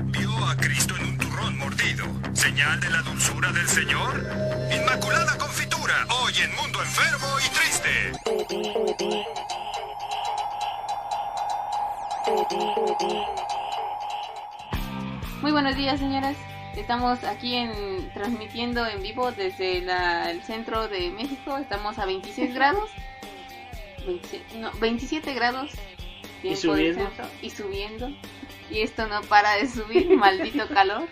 Vio a Cristo en un turrón mordido. ¿Señal de la dulzura del Señor? Inmaculada confitura, hoy en Mundo Enfermo y Triste. Muy buenos días, señoras. Estamos aquí en, transmitiendo en vivo desde la- el centro de México. Estamos a 26 grados. 27, no, 27 grados. tiempo del subiendo. centro, y subiendo. Y esto no para de subir, maldito calor.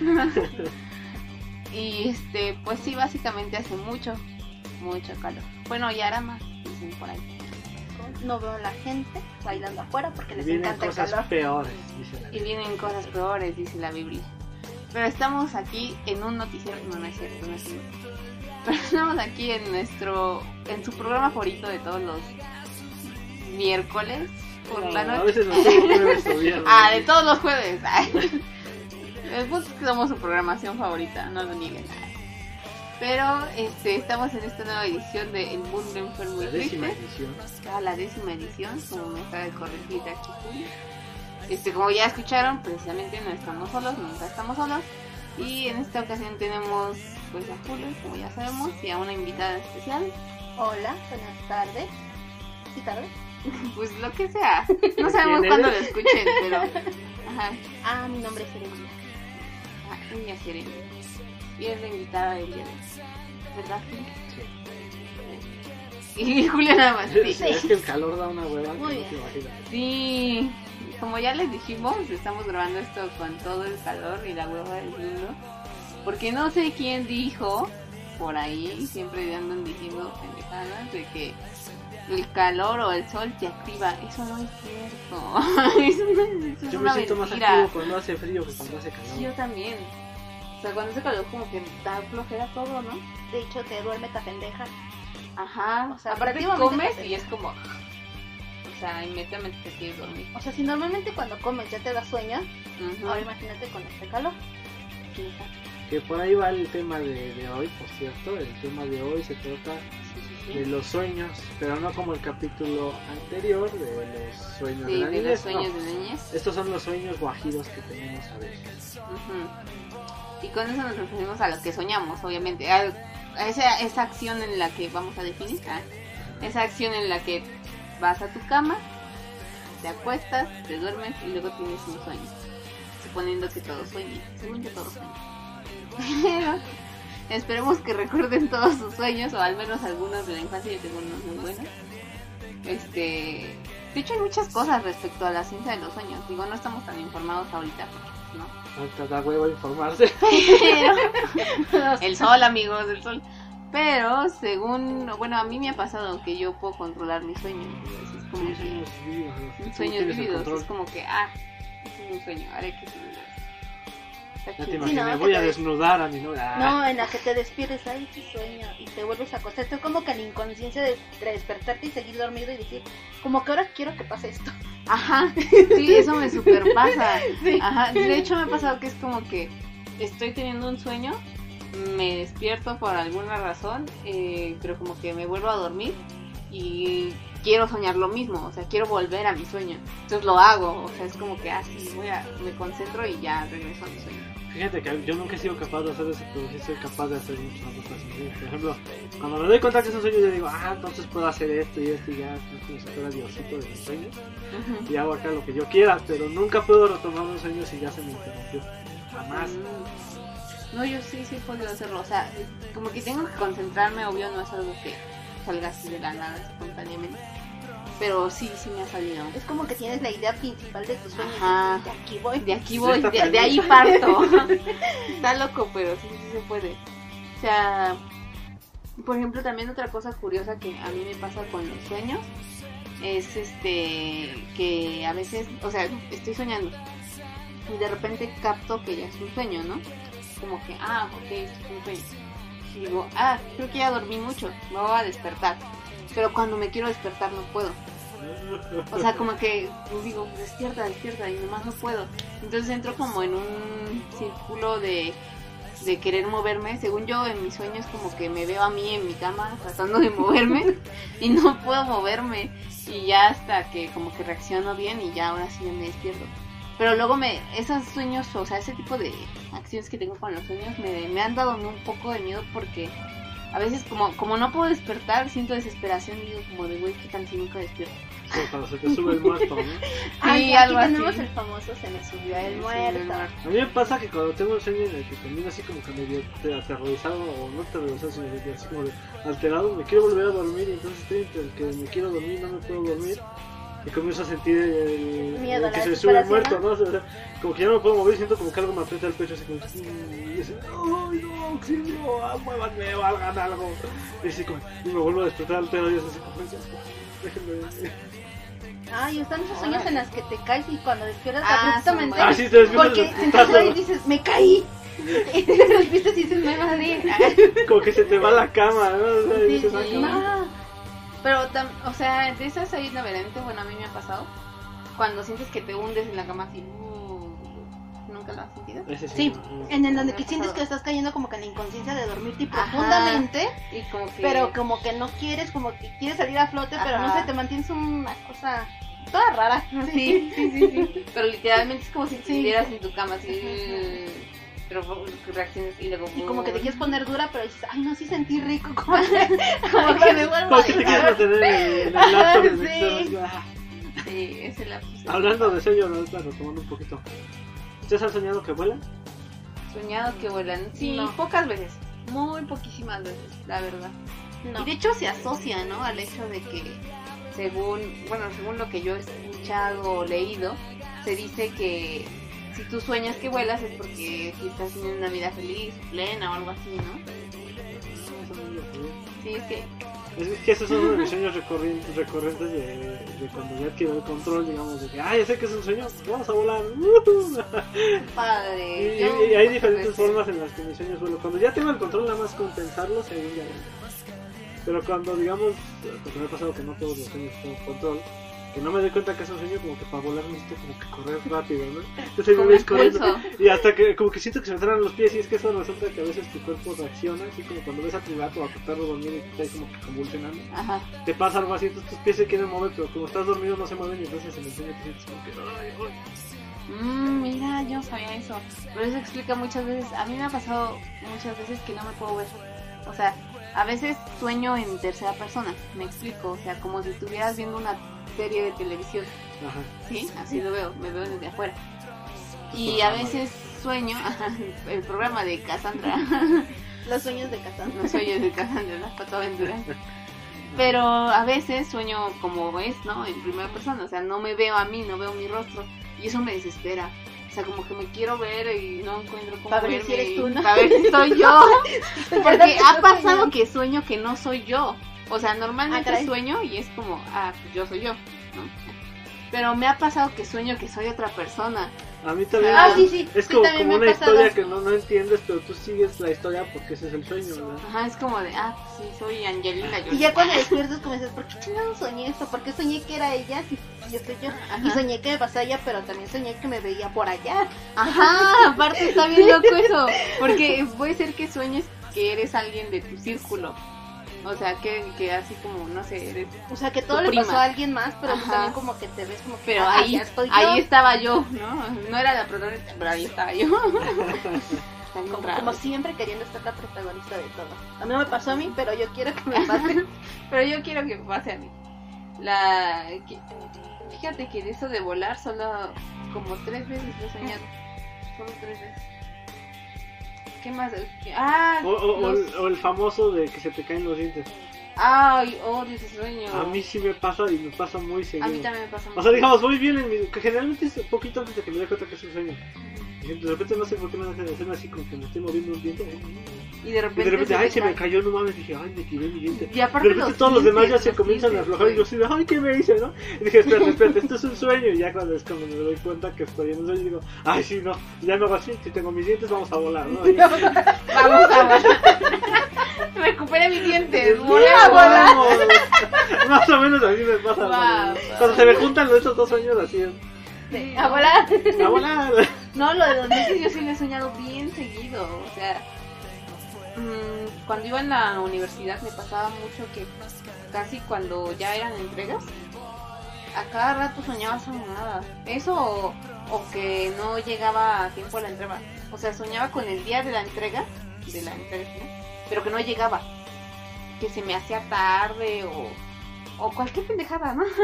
y este, pues sí, básicamente hace mucho, mucho calor. Bueno, y ahora más, dicen por ahí. No veo a la gente bailando afuera porque les Vienen encanta el cosas calor. peores, dice la Y vienen cosas peores, dice la Biblia. Pero estamos aquí en un noticiero. No, no es cierto, no es cierto. Pero estamos aquí en nuestro. en su programa favorito de todos los miércoles por No, la A noche. veces nos tengo jueves viernes. Ah, de todos los jueves. Ay. El punto es que somos su programación favorita, no lo nieguen. Pero este, estamos en esta nueva edición de El Mundo Enfermo y La décima Triste. edición. a la décima edición, como me acaba de corregir aquí Julio. Este, como ya escucharon, precisamente no estamos solos, nunca estamos solos. Y en esta ocasión tenemos pues a Julio, como ya sabemos, y a una invitada especial. Hola, buenas tardes. ¿Sí tarde? Pues lo que sea. No sabemos ¿Quién cuándo lo escuchen, pero. Ajá, Ah, mi nombre es Erendira. ajá, ella serena. Y es la invitada del día de. ¿Verdad, Julio? Y Julio nada más. Sí. Es que el calor da una hueva. Muy bien. Sí, como ya les dijimos, estamos grabando esto con todo el calor y la hueva del mundo. Porque no sé quién dijo por ahí, siempre andan diciendo pendejadas de que el calor o el sol te activa. Eso no es cierto. eso no es, eso es Yo me siento más activo cuando hace frío que cuando hace calor. Sí, yo también. O sea, cuando hace calor como que da flojera todo, ¿no? De hecho, te duerme esta pendeja. Ajá. O sea, aparte comes y es como... O sea, inmediatamente te quieres dormir. O sea, si normalmente cuando comes ya te da sueño, ahora imagínate con este calor. Que por ahí va el tema de, de hoy, por cierto. El tema de hoy se trata. De los sueños, pero no como el capítulo anterior de los sueños Sí, de la de los niñez. sueños no. de niñez. Estos son los sueños guajiros que tenemos a veces. Y con eso nos referimos a lo que soñamos, obviamente. A, a esa, esa acción en la que vamos a definir. ah, Esa acción en la que vas a tu cama, te acuestas, te duermes y luego tienes un sueño. Suponiendo que todos sueñen. Según yo todos sueñan. Esperemos que recuerden todos sus sueños, o al menos algunos de la infancia. Yo tengo unos muy buenos. Este, de hecho hay muchas cosas respecto a la ciencia de los sueños. Digo, no estamos tan informados ahorita, porque, ¿no? Ahorita da huevo informarse. Pero el sol, amigos, el sol. Pero según, bueno, a mí me ha pasado que yo puedo controlar mis sueños. es como Sí, que- sueños vividos. Es como que, ah, es un sueño, haré que Ya te no, que voy a desnudar a mi novia. Ah, No, en la que te despiertes, ay, qué sueño. Y te vuelves a acostar. Esto es como que la inconsciencia de, de despertarte y seguir dormido y decir, como que ahora quiero que pase esto. Ajá, sí, eso me super pasa. Sí. Ajá, de hecho me ha pasado que es como que estoy teniendo un sueño, me despierto por alguna razón, eh, pero como que me vuelvo a dormir y quiero soñar lo mismo, o sea, quiero volver a mi sueño. Entonces lo hago, o sea, es como que así voy a, me concentro y ya regreso a mi sueño. Fíjate que yo nunca he sido capaz de hacer eso, pero sí soy capaz de hacer muchas otras cosas. Por ejemplo, cuando me doy cuenta que es un sueño, yo digo, ah, entonces puedo hacer esto y esto y ya, como si fuera diosito de mis sueños. Y hago acá lo que yo quiera, pero nunca puedo retomar un sueño si ya se me interrumpió. Jamás. Mm. No, yo sí, sí puedo hacerlo. O sea, como que tengo que concentrarme, obvio, no es algo que salga así de la nada espontáneamente. Pero sí, sí me ha salido. Es como que tienes la idea principal de tus sueños. Ajá. de aquí voy. De aquí voy, de, de ahí parto. Está loco, pero sí, sí se puede. O sea, por ejemplo, también otra cosa curiosa que a mí me pasa con los sueños es este que a veces, o sea, estoy soñando y de repente capto que ya es un sueño, ¿no? Como que, ah, ok, es un sueño. Y digo, ah, creo que ya dormí mucho, me voy a despertar. Pero cuando me quiero despertar no puedo. O sea, como que digo, despierta, despierta, y nomás no puedo. Entonces entro como en un círculo de, de querer moverme. Según yo, en mis sueños, como que me veo a mí en mi cama tratando de moverme y no puedo moverme. Y ya hasta que como que reacciono bien y ya ahora sí me despierto. Pero luego me, esos sueños, o sea, ese tipo de acciones que tengo con los sueños me, me han dado un poco de miedo porque a veces como, como no puedo despertar, siento desesperación y digo como de, güey, ¿qué tal si nunca despierto? Como cuando se te sube el muerto, ¿no? Ay, Sí, aquí algo así. tenemos el famoso se me subió el Sí, muerto. el muerto. A mí me pasa que cuando tengo un sueño en el que termino así como que medio te- aterrorizado, o no aterrorizado, sino así como de alterado, me quiero volver a dormir y entonces estoy entre el que me quiero dormir no me puedo dormir. Y comienzo a sentir el, Miedo, el que se me sube el muerto, ¿no? O sea, como que ya no me puedo mover y siento como que algo me aprieta el pecho, así como, y así, ¡ay no, auxilio! ah, ¡Muévanme o hagan algo! Y así como, y me vuelvo a despertar al pedo y es así como, déjenme. Ay, están esos sueños en los que te caes y cuando despiertas Ah, abruptamente. Ah, sí, te despiertas porque y dices, me caí. Y te despiertas y dices, me madre. Como que se te va la cama, ¿no? O sea, y Sí, dices, sí. Pero, tam- o sea, de esas hay una variante, bueno, a mí me ha pasado, cuando sientes que te hundes en la cama así, uh, ¿nunca lo has sentido? Sí. En el donde Me que sientes que estás cayendo como que en la inconsciencia de dormirte Ajá. profundamente, Y como que... pero como que no quieres, como que quieres salir a flote, pero no sé, te mantienes una cosa toda rara. Sí, sí, sí, sí. Pero literalmente es como si Sí. estuvieras en tu cama así, reacciones y luego... Y como que te quieres poner dura, pero dices, ay, no, sí sentí rico, como, como que me vuelvo Como a que te quieres mantener en el, el laptop del Sí. Sí, es el lapsus. Hablando de sueño, ¿no? Claro, tomando un poquito. ¿Ustedes han soñado que vuelan? Soñado que vuelan. Sí, No. pocas veces. Muy poquísimas veces, la verdad. No. Y de hecho se asocia, ¿no? Al hecho de que, según, bueno, según lo que yo he escuchado o leído, se dice que si tú sueñas que vuelas es porque si estás teniendo una vida feliz, plena o algo así, ¿no? Sí, es que, Es que esos son uno de mis sueños recurrentes, recurrentes de, de cuando ya adquiero el control, digamos, de que, ah, ya sé que es un sueño, vamos a volar. Padre. Y, y hay diferentes formas en las que mis sueños vuelo. Cuando ya tengo el control, nada más con pensarlo, según ya. Pero cuando, digamos, porque me ha pasado que no todos los sueños tengo control, que no me doy cuenta que es un sueño, como que para volar necesito como que correr rápido, ¿no? Entonces me ves corriendo. Y hasta que como que siento que se me traen los pies y es que eso resulta que a veces tu cuerpo reacciona, así como cuando ves a tu gato o a tu perro dormir y te está ahí como que convulsionando. Ajá. Te pasa algo así, entonces tus pies se quieren mover, pero como estás dormido no se mueven y entonces en el sueño te sientes como que... "Ay, ay". Mm, mira, yo sabía eso. Pero eso explica muchas veces. A mí me ha pasado muchas veces que no me puedo ver. O sea, a veces sueño en tercera persona. Me explico. O sea, como si estuvieras viendo una serie de televisión. Ajá. Sí, así lo veo. Me veo desde afuera. Y a veces sueño. el programa de Cassandra. Los sueños de Catán. no sueño de Cassandra, las patoaventuras. Pero a veces sueño como es, ¿no? En primera persona. O sea, no me veo a mí, no veo mi rostro. Y eso me desespera. O sea, como que me quiero ver y no encuentro cómo Pa' ver verme. si eres tú, ¿no? Para ver si soy yo. Porque ha pasado que sueño que no soy yo. O sea, normalmente Ah, sueño y es como, ah, pues yo soy yo, ¿no? Pero me ha pasado que sueño que soy otra persona. A mí también. Ah, sí, sí, Es sí, como, como me una ha pasado. historia que no, no entiendes, pero tú sigues la historia porque ese es el sueño, ¿verdad? Ajá, es como de, ah, pues sí, soy Angelina Jolie. Y ya cuando despiertas dices, ¿por qué chingados soñé esto? ¿Por qué soñé que era ella si yo soy yo? Y Ajá. soñé que me pasaba ella, pero también soñé que me veía por allá. Ajá, aparte está bien loco eso. Porque puede ser que sueñes que eres alguien de tu círculo. O sea, que, que así como, no sé, eres... O sea, que todo le prima. pasó a alguien más, pero tú Ajá. también como que te ves como que Pero "Ah, ahí, estoy yo". ahí estaba yo, ¿no? No era la protagonista, pero ahí estaba yo. Como, siempre queriendo ser la protagonista de todo. A mí no me pasó a mí, pero yo quiero que me pase. Pero yo quiero que pase a mí. La... que- Fíjate que de eso de volar solo como tres veces lo he soñado. Solo tres veces. ¿Qué más? Ah, O, o- o los- el, o el famoso de que se te caen los dientes. Ay, odio ese sueño. A mí sí me pasa y me pasa muy A seguido. mí también me pasa O sea, digamos, voy bien en mi... que generalmente es un poquito antes de que me dé cuenta que es un sueño. Y de repente no sé por qué me hace hacerme así como que me estoy moviendo un diente. Y de Y repente, de repente, ay, se me cayó, no mames. Dije, ay, me tiré mi diente. Y aparte de repente los todos los demás ya se comienzan a aflojar y yo así ay, ¿qué me hice, no? Y dije, espérate, espérate, esto es un sueño. Y ya cuando es cuando me doy cuenta que estoy en un sueño, digo, ay, sí, no. Y ya me hago así, si tengo mis dientes, vamos a volar, ¿no? Y- Vamos a volar. Recupere mis dientes. ¡Sí, Volar, volar. vamos! Más o menos así me pasa. Va, cuando- se me juntan estos dos sueños así, es, Sí, A volar. a volar. No, lo de los dientes yo sí lo he soñado bien seguido. O sea, mm, cuando iba en la universidad me pasaba mucho que casi cuando ya eran entregas, a cada rato soñaba esa mamada. Eso o, o que no llegaba a tiempo a la entrega. O sea, soñaba con el día de la entrega, de la entrega, ¿no? Pero que no llegaba. Que se me hacía tarde o, o cualquier pendejada, ¿no?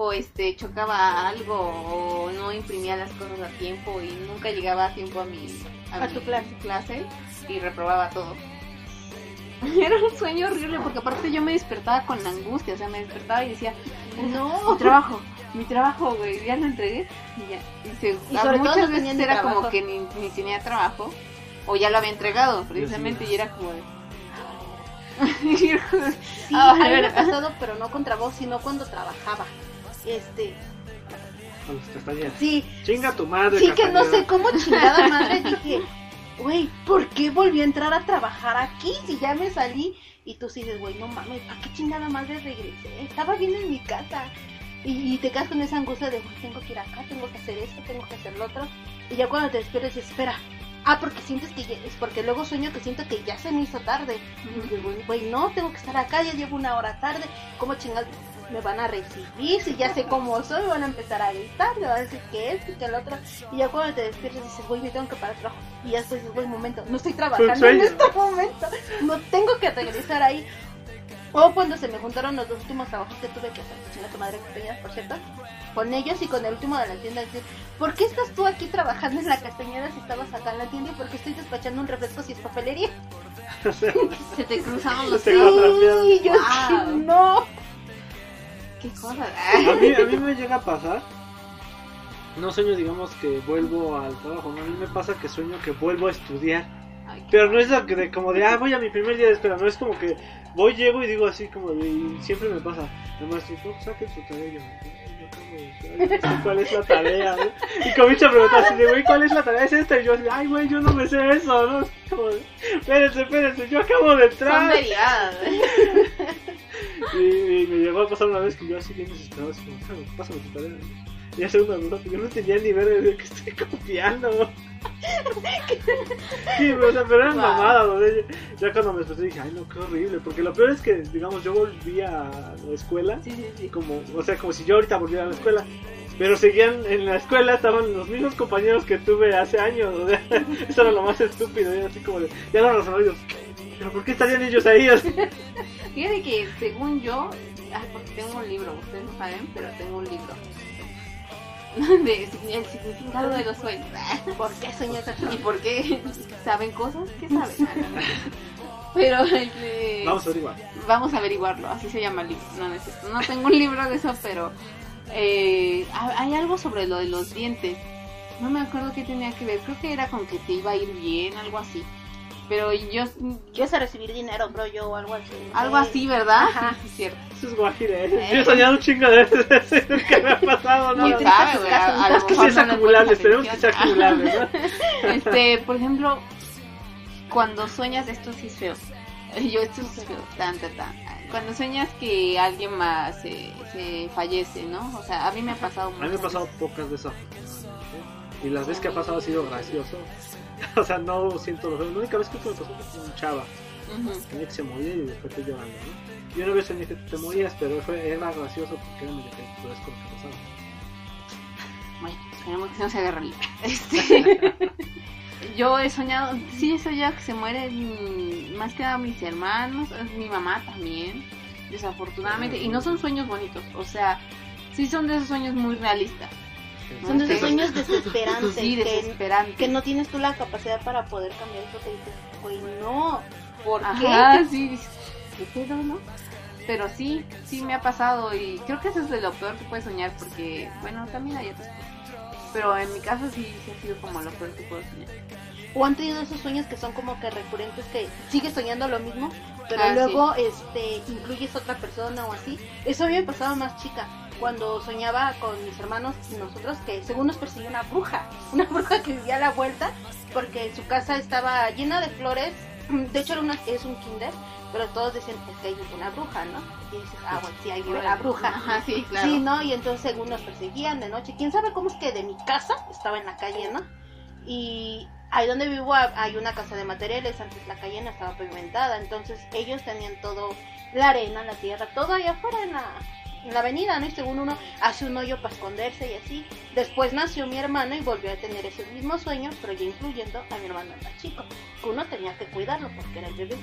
O este, chocaba algo o no imprimía las cosas a tiempo y nunca llegaba a tiempo a mi, A mi tu clase. clase y reprobaba todo. Era un sueño horrible porque aparte yo me despertaba con angustia, o sea, me despertaba y decía, No. mi trabajo, mi trabajo, güey, ya lo entregué y ya. Y, se- Y sobre todo muchas no tenía veces era como que ni, ni tenía trabajo o ya lo había entregado precisamente y era como de... Sí, Ah, a mí me bueno. ha pasado, pero no contra vos, sino cuando trabajaba. Este, sí, Chinga tu madre. sí que no sé cómo chingada madre dije, güey, ¿por qué volví a entrar a trabajar aquí si ya me salí? Y tú sí dices, güey, no mames, ¿para qué chingada madre regresé? Estaba bien en mi casa. Y, y te quedas con esa angustia de, güey, tengo que ir acá, tengo que hacer esto, tengo que hacer lo otro. Y ya cuando te despiertas, espera. Ah, porque sientes que ya, es porque luego sueño que siento que ya se me hizo tarde. Güey, no, tengo que estar acá, ya llevo una hora tarde. ¿Cómo chingados me van a recibir? Si ya sé cómo soy, me van a empezar a gritar, me van a decir que esto y que lo otro. Y ya cuando te despiertas dices, güey, me tengo que parar el trabajo. Y ya dices, güey, momento, no estoy trabajando en este momento. No tengo que regresar ahí. O cuando se me juntaron los dos últimos trabajos que tuve que hacer, chinga tu madre tenías, por cierto, con ellos y con el último de la tienda, decir, ¿por qué estás tú aquí trabajando en la castañeda si estabas acá en la tienda y por qué estoy despachando un refresco si es papelería? Se te cruzaron los dedos. Sí, yo Wow. no. Qué cosas. A mí, a mí me llega a pasar. No sueño, digamos, que vuelvo al trabajo. ¿no? A mí me pasa que sueño que vuelvo a estudiar. Pero no es lo que de, como de, ah, voy a mi primer día de escuela. No es como que voy, llego y digo así, como de, y siempre me pasa. El maestro, no, saquen su tarea. Yo, "Ay, yo ¿Cuál es la tarea? ¿no? Y comienzo a preguntar así de, güey, ¿cuál es la tarea? Es esta. Y yo así, ay, güey, yo no me sé eso, ¿no? Como espérense, espérense, yo acabo de Son entrar. ¿eh? Y, y me llegó a pasar una vez que yo así bien desesperado, así como, "Pásame, pásame tu tarea. ¿no? Y hace una duda, yo no entendía ni ver de qué estoy copiando. Sí, o sea, pero era Wow. mamada, ¿no? Ya- Ya cuando me desperté dije, ay no, qué horrible. Porque lo peor es que, digamos, yo volví a la escuela, Sí, sí, sí. como, o sea, como si yo ahorita volviera a la escuela. Pero seguían en la escuela, estaban los mismos compañeros que tuve hace años. O sea, eso era lo más estúpido. Y así como de, ya lo razonó yo, pero ¿por qué estarían ellos ahí? O sea, Fíjate que según yo, ah, porque tengo un libro, ustedes no saben, pero tengo un libro. De el significado de los sueños. ¿Por qué sueñas así? ¿Y por qué saben cosas? ¿Qué saben? Pero este, Vamos a averiguar. vamos a averiguarlo, así se llama el libro. No, no es cierto. No tengo un libro de eso, pero eh, hay algo sobre lo de los dientes. No me acuerdo qué tenía que ver. Creo que era con que te iba a ir bien, algo así. Pero yo, ¿Quieres a recibir dinero, bro? Yo o algo así. algo así, ¿verdad? Ajá. Sí, es cierto. Eso es guajire. Yo he soñado un chingo de veces que me ha pasado, ¿no? ¿Quién ahorita sabe, tus güey? casos, A- a lo Es que sí es acumulable, esperemos que sea acumulable, ¿no? Este, por ejemplo, cuando sueñas, esto sí es feo. Yo, esto es feo, tan, tan, tan. Cuando sueñas que alguien más se, se fallece, ¿no? O sea, a mí me ha pasado A mí me ha pasado pocas veces. Y las veces que ha pasado ha sido gracioso. O sea, no siento lo feo. La única vez que me pasó fue con un chava. Tenía que se moría y después te llorando, ¿no? Yo una vez soñé que te morías, pero fue, era gracioso porque era medio con lo que pasaba. Bueno, esperemos que no se agarre el Este, yo he soñado, sí he soñado que se mueren más que nada mis hermanos, mi mamá también, desafortunadamente, y no son sueños bonitos, o sea, sí son de esos sueños muy realistas. Son de sueños desesperantes Sí, que, desesperantes. que no tienes tú la capacidad para poder cambiar eso que dices, güey, no. ¿Por Ajá, qué? sí, ¿qué pedo, no? Pero sí, sí me ha pasado y creo que eso es de lo peor que puedes soñar porque, bueno, también hay otras cosas. Pero en mi caso sí, sí ha sido como lo peor que puedo soñar. O han tenido esos sueños que son como que recurrentes que sigues soñando lo mismo, pero Ah, luego este incluyes a otra persona o así. Eso a mí me pasaba más chica, cuando soñaba con mis hermanos y nosotros que según nos perseguía una bruja, una bruja que vivía a la vuelta porque su casa estaba llena de flores. De hecho era una, es un kinder, pero todos decían es que hay una bruja, ¿no? Y dices, ah, bueno, sí, ahí vive la bruja. Ajá, sí, claro. Sí, ¿no? Y entonces según nos perseguían de noche. ¿Quién sabe cómo es que de mi casa estaba en la calle, ¿no? Y ahí donde vivo ha- hay una casa de materiales, antes la calle no estaba pavimentada, entonces ellos tenían todo, la arena, la tierra, todo allá afuera en la, en la avenida, ¿no? Y según uno hace un hoyo para esconderse y así. Después nació mi hermano y volvió a tener ese mismo sueño, pero ya incluyendo a mi hermano más chico, que uno tenía que cuidarlo porque era el bebé.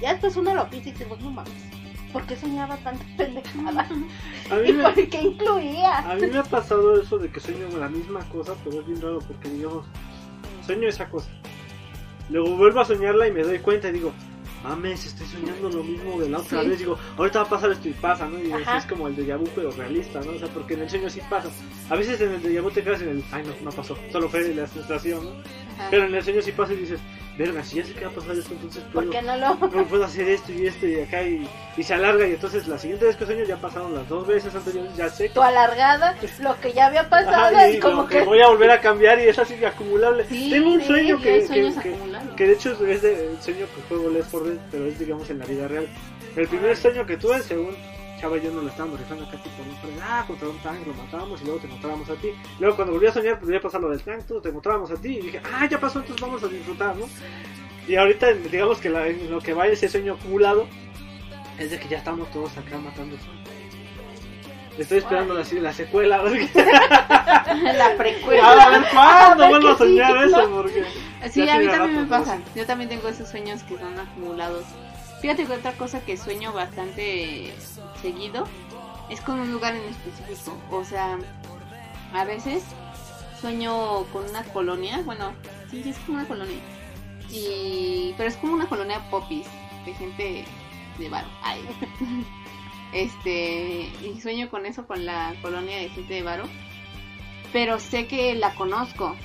Ya después uno lo piensa y dice, no mames, ¿por qué soñaba tanta pendejada? A mí ¿Y me, por qué incluía? A mí me ha pasado eso de que sueño la misma cosa, pero es bien raro porque, digamos, sueño esa cosa. Luego vuelvo a soñarla y me doy cuenta y digo, mames, estoy soñando lo mismo de la otra Sí. vez. Digo, ahorita va a pasar esto y pasa, ¿no? Y así Ajá. es como el déjà vu, pero realista, ¿no? O sea, porque en el sueño sí pasa. A veces en el déjà vu te quedas en el, ay, no, no pasó, solo fue la sensación, ¿no? Ajá. Pero en el sueño sí pasa y dices, verga, si ya sé que va a pasar esto, entonces ¿Por puedo, qué no lo...? no puedo hacer esto y esto y acá y, y se alarga. Y entonces la siguiente vez que sueño ya pasaron las dos veces anteriores, ya sé que Tu alargada, lo que ya había pasado Ajá, y es como lo que... voy a volver a cambiar y es así acumulable. Sí, Tengo un sí, sueño que, que, que- que de hecho es de, el sueño que juego Left 4 Dead, pero es digamos en la vida real. El primer sueño que tuve, según Chava y yo nos lo estábamos rifando acá tipo, ¿no? Ah, contra un tank lo matábamos y luego te encontrábamos a ti. Luego cuando volví a soñar, pues ya pasar lo del tank, todo, te encontrábamos a ti y dije, ah, ya pasó, entonces vamos a disfrutar, ¿no? Y ahorita digamos que la- en lo que va ese sueño acumulado es de que ya estamos todos acá matando. Estoy esperando la, la secuela. La precuela. A ver cuándo vuelvo a soñar eso, ¿no? porque. Sí, a mí también me pasa. Yo también tengo esos sueños que son acumulados. Fíjate que otra cosa que sueño bastante seguido es con un lugar en específico. O sea, a veces sueño con una colonia. Bueno, sí, es como una colonia. Y... Pero es como una colonia popis, de gente de bar. Ay. Este, y sueño con eso, con la colonia de gente de varo. Pero sé que la conozco.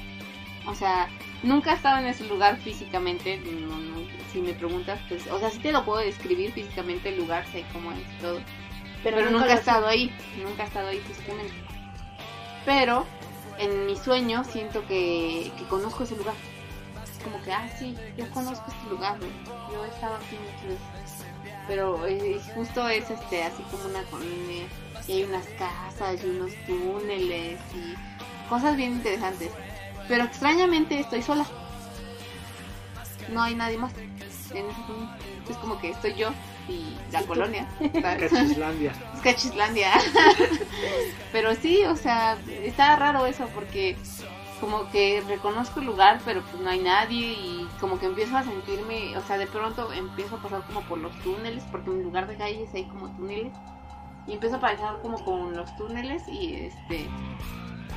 O sea, nunca he estado en ese lugar físicamente. no, si me preguntas, pues, o sea, sí te lo puedo describir físicamente el lugar, sé cómo es todo. Pero, nunca, he estado ahí, nunca he estado ahí físicamente. Pero en mi sueño siento que, que conozco ese lugar. Es como que, ah, sí, yo conozco este lugar, güey. yo he estado aquí muchas veces. Pero eh, justo es este, así como una colonia, y hay unas casas y unos túneles y cosas bien interesantes. Pero extrañamente estoy sola. No hay nadie más en ese. Es como que estoy yo la ¿Y tú? colonia. Cachislandia. Es Cachislandia. pero sí, o sea, está raro eso porque como que reconozco el lugar, pero pues no hay nadie y como que empiezo a sentirme, o sea, de pronto empiezo a pasar como por los túneles, porque en lugar de calles hay como túneles y empiezo a pasar como con los túneles y este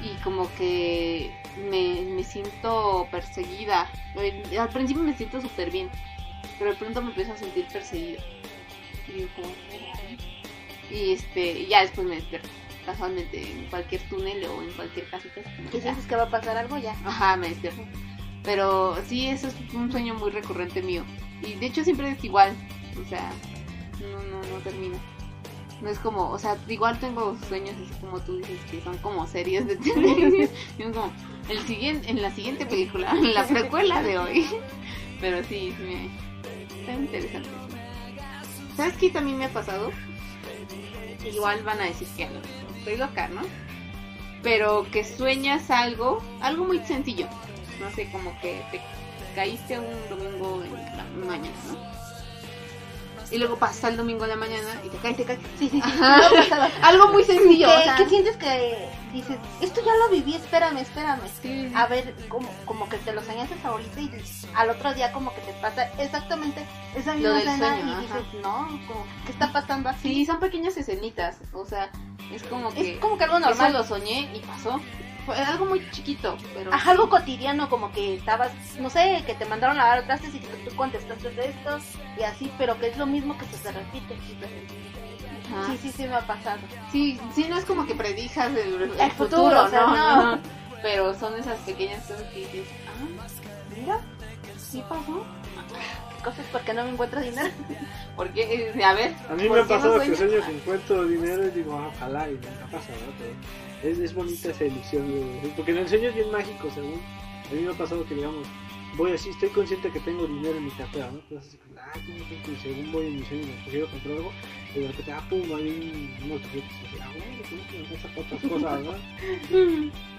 y como que me, me siento perseguida. Eh, Al principio me siento súper bien, pero de pronto me empiezo a sentir perseguida. Y digo como, y este, ya después me despierto. Casualmente en cualquier túnel o en cualquier casita. ¿Y sientes que va a pasar algo ya? Ajá, me despierto. Pero sí, eso es un sueño muy recurrente mío. Y de hecho siempre es igual. O sea, no, no, no termina. No es como, o sea, igual tengo sueños así como tú dices, que son como series de televisión. Como, el siguiente, en la siguiente película, en la precuela de hoy. Pero sí, sí me, está interesante. ¿Sabes qué también me ha pasado? Igual van a decir que mejor estoy loca, ¿no? Pero que sueñas algo, algo muy sencillo. No sé, como que te caíste un domingo en la mañana, ¿no? Y luego pasa el domingo en la mañana y te caes, te caes. Sí, sí, sí. Pasado. Algo muy sencillo. ¿Qué, o sea, qué sientes que dices? Esto ya lo viví, espérame, espérame. sí. A ver, como, como que te lo soñaste ahorita y al otro día como que te pasa exactamente esa misma escena sueño, y ajá. dices, no, como, ¿qué está pasando así? Sí, son pequeñas escenitas. O sea, es como que. Es como que algo Eso normal. lo soñé y pasó. Fue algo muy chiquito, pero. Ajá, algo cotidiano, como que estabas, no sé, que te mandaron a lavar trastes y que tú contestaste de esto y así, pero que es lo mismo que se te repite. Ajá. Sí, sí, sí me ha pasado. Sí, sí, no es como que predijas el, el El futuro, futuro, o sea, no, no. Pero son esas pequeñas cosas que dices, ah, mira, sí pasó. Cosas porque no me encuentro dinero. Porque, eh, a ver, A mí ¿por me ha qué no pasado que sueño que encuentro dinero y digo, ah, ojalá, y nunca pasa, ¿no? Es, es bonita esa ilusión, porque en el sueño es bien mágico, según. A mí me ha pasado que, digamos, voy así, estoy consciente que tengo dinero en mi cartera, ¿no? Entonces, ah, bonito, y según voy en mi sueño me quiero comprar algo, y de repente, ah, pum, hay un- unos billetes, y ah, bueno, tengo que por otras cosas, ¿no?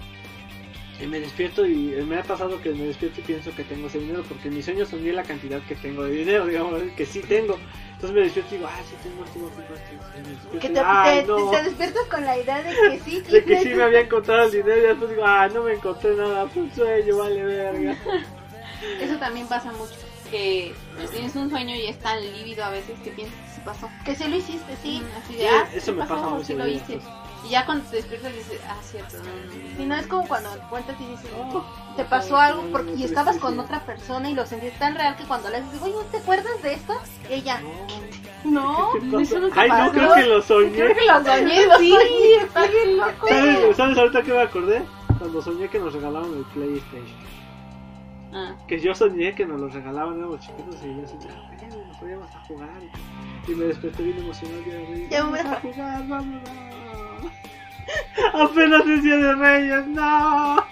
Y me despierto y me ha pasado que me despierto y pienso que tengo ese dinero porque en mi sueño soñé la cantidad que tengo de dinero, digamos, que sí tengo. Entonces me despierto y digo, ah, sí, tengo este sueño. Y Que te, "Ay, te- no". te despiertas con la idea de que sí, De que sí me había encontrado el dinero y después digo, ah, no me encontré nada, fue un sueño, vale verga. Eso también pasa mucho. Que tienes un sueño y es tan lívido a veces que piensas que sí pasó. Que sí lo hiciste, sí. Mm, Así Sí, de, ah, eso me pasó, pasa muy sí lo hice. pues. Y ya cuando te despiertas dices, ah, cierto. no. Si no es como cuando cuentas y dices, Oh, te pasó algo porque y estabas con otra persona y lo sentías tan real que cuando le dices, oye, ¿te acuerdas de esto? Y ella, No, eso no te Ay, no, creo que lo soñé. creo que lo soñé, lo Sí, soñé. está bien loco. ¿Sabes, ¿Sabes ahorita que me acordé? Cuando soñé que nos regalaban el PlayStation. Ah, Que yo soñé que nos lo regalaban, éramos chiquitos y yo ah, bueno, nos podíamos a jugar. Y me desperté bien emocionado. Vamos a jugar, vámonos. Apenas es Día de Reyes, no.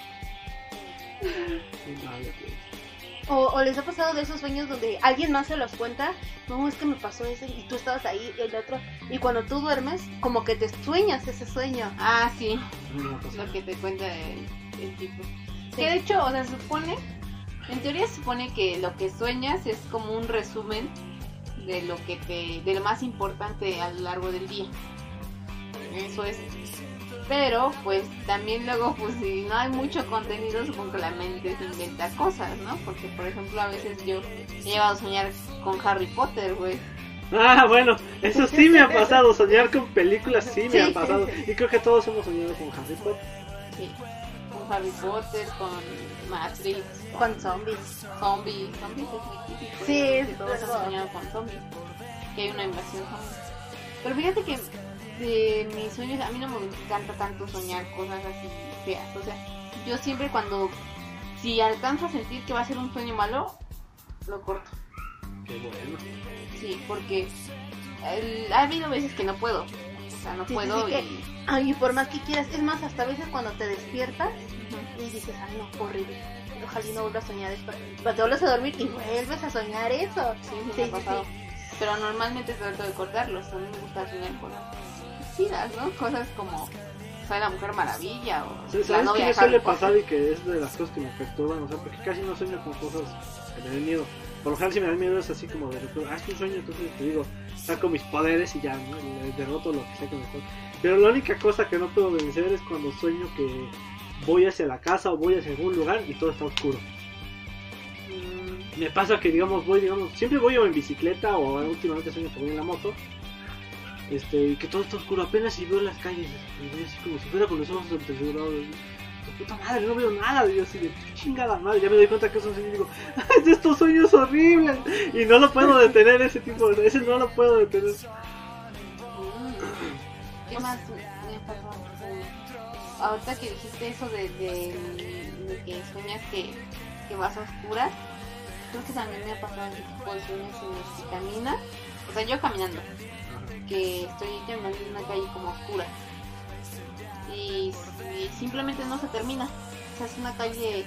O, o les ha pasado de esos sueños donde alguien más se los cuenta, no, es que me pasó ese y tú estabas ahí y el otro, y cuando tú duermes, como que te sueñas ese sueño. ah, sí. Lo que te cuenta el, el tipo. Que de hecho, o sea, se supone, en teoría se supone que lo que sueñas es como un resumen de lo que te, de lo más importante a lo largo del día. Eso es. Pero, pues también luego, pues si no hay mucho contenido, supongo que la mente se inventa cosas, ¿no? Porque, por ejemplo, a veces yo he llegado a soñar con Harry Potter, güey. Ah, bueno, eso sí me ha pasado. Soñar con películas sí me Sí, ha pasado. sí. Y creo que todos hemos soñado con Harry Potter. Sí. Con Harry Potter, con Matrix, Con zombies. zombies. Zombies es muy típico. Sí, todos han soñado con zombies. Que hay una invasión zombie. Pero fíjate que de mis sueños, a mí no me encanta tanto soñar cosas así feas. O sea, yo siempre cuando, si alcanzo a sentir que va a ser un sueño malo, lo corto. Qué bueno. Sí, porque el- ha habido veces que no puedo. O sea, no Sí, sí, puedo sí, y... Ay, y por más que quieras, es más, hasta a veces cuando te despiertas y dices, ay, no, horrible. Ojalá y no vuelva a soñar esto. Pero te vuelves a dormir y vuelves a soñar eso. Sí, sí, Sí, me ha pasado. Pero normalmente trato de cortarlos. A mí me gusta soñar con chidas, ¿no? Cosas como soy la mujer maravilla o Sí, la ¿Sabes qué novia me de suele pasar y que es de las cosas que me perturban? O sea, porque casi no sueño con cosas que me den miedo. Por lo general, si me dan miedo es así como de repente, ah, es un sueño, entonces te digo, saco mis poderes y ya, ¿no? Y derroto lo que sea con mis poderes. Pero la única cosa que no puedo vencer es cuando sueño que voy hacia la casa o voy hacia algún lugar y todo está oscuro. Mm, Me pasa que, digamos, voy, digamos, siempre voy o en bicicleta o últimamente sueño que voy en la moto. Este, que todo está oscuro, apenas si veo las calles, como si fuera con los ojos entrecruzados. De puta madre, no veo nada, y yo así de chingada madre, ya me doy cuenta que es un sueño y digo, "Ay, de estos sueños horribles, y no lo puedo detener ese tipo, ese no lo puedo detener. ¿Qué más me? Mm, Ahorita que dijiste eso de, de- de que sueñas que, que vas a oscuras, creo que también me ha pasado ese tipo de sueños en los que caminas. O sea, yo caminando, que estoy caminando en una calle como oscura. Y, y simplemente no se termina. O sea, es una calle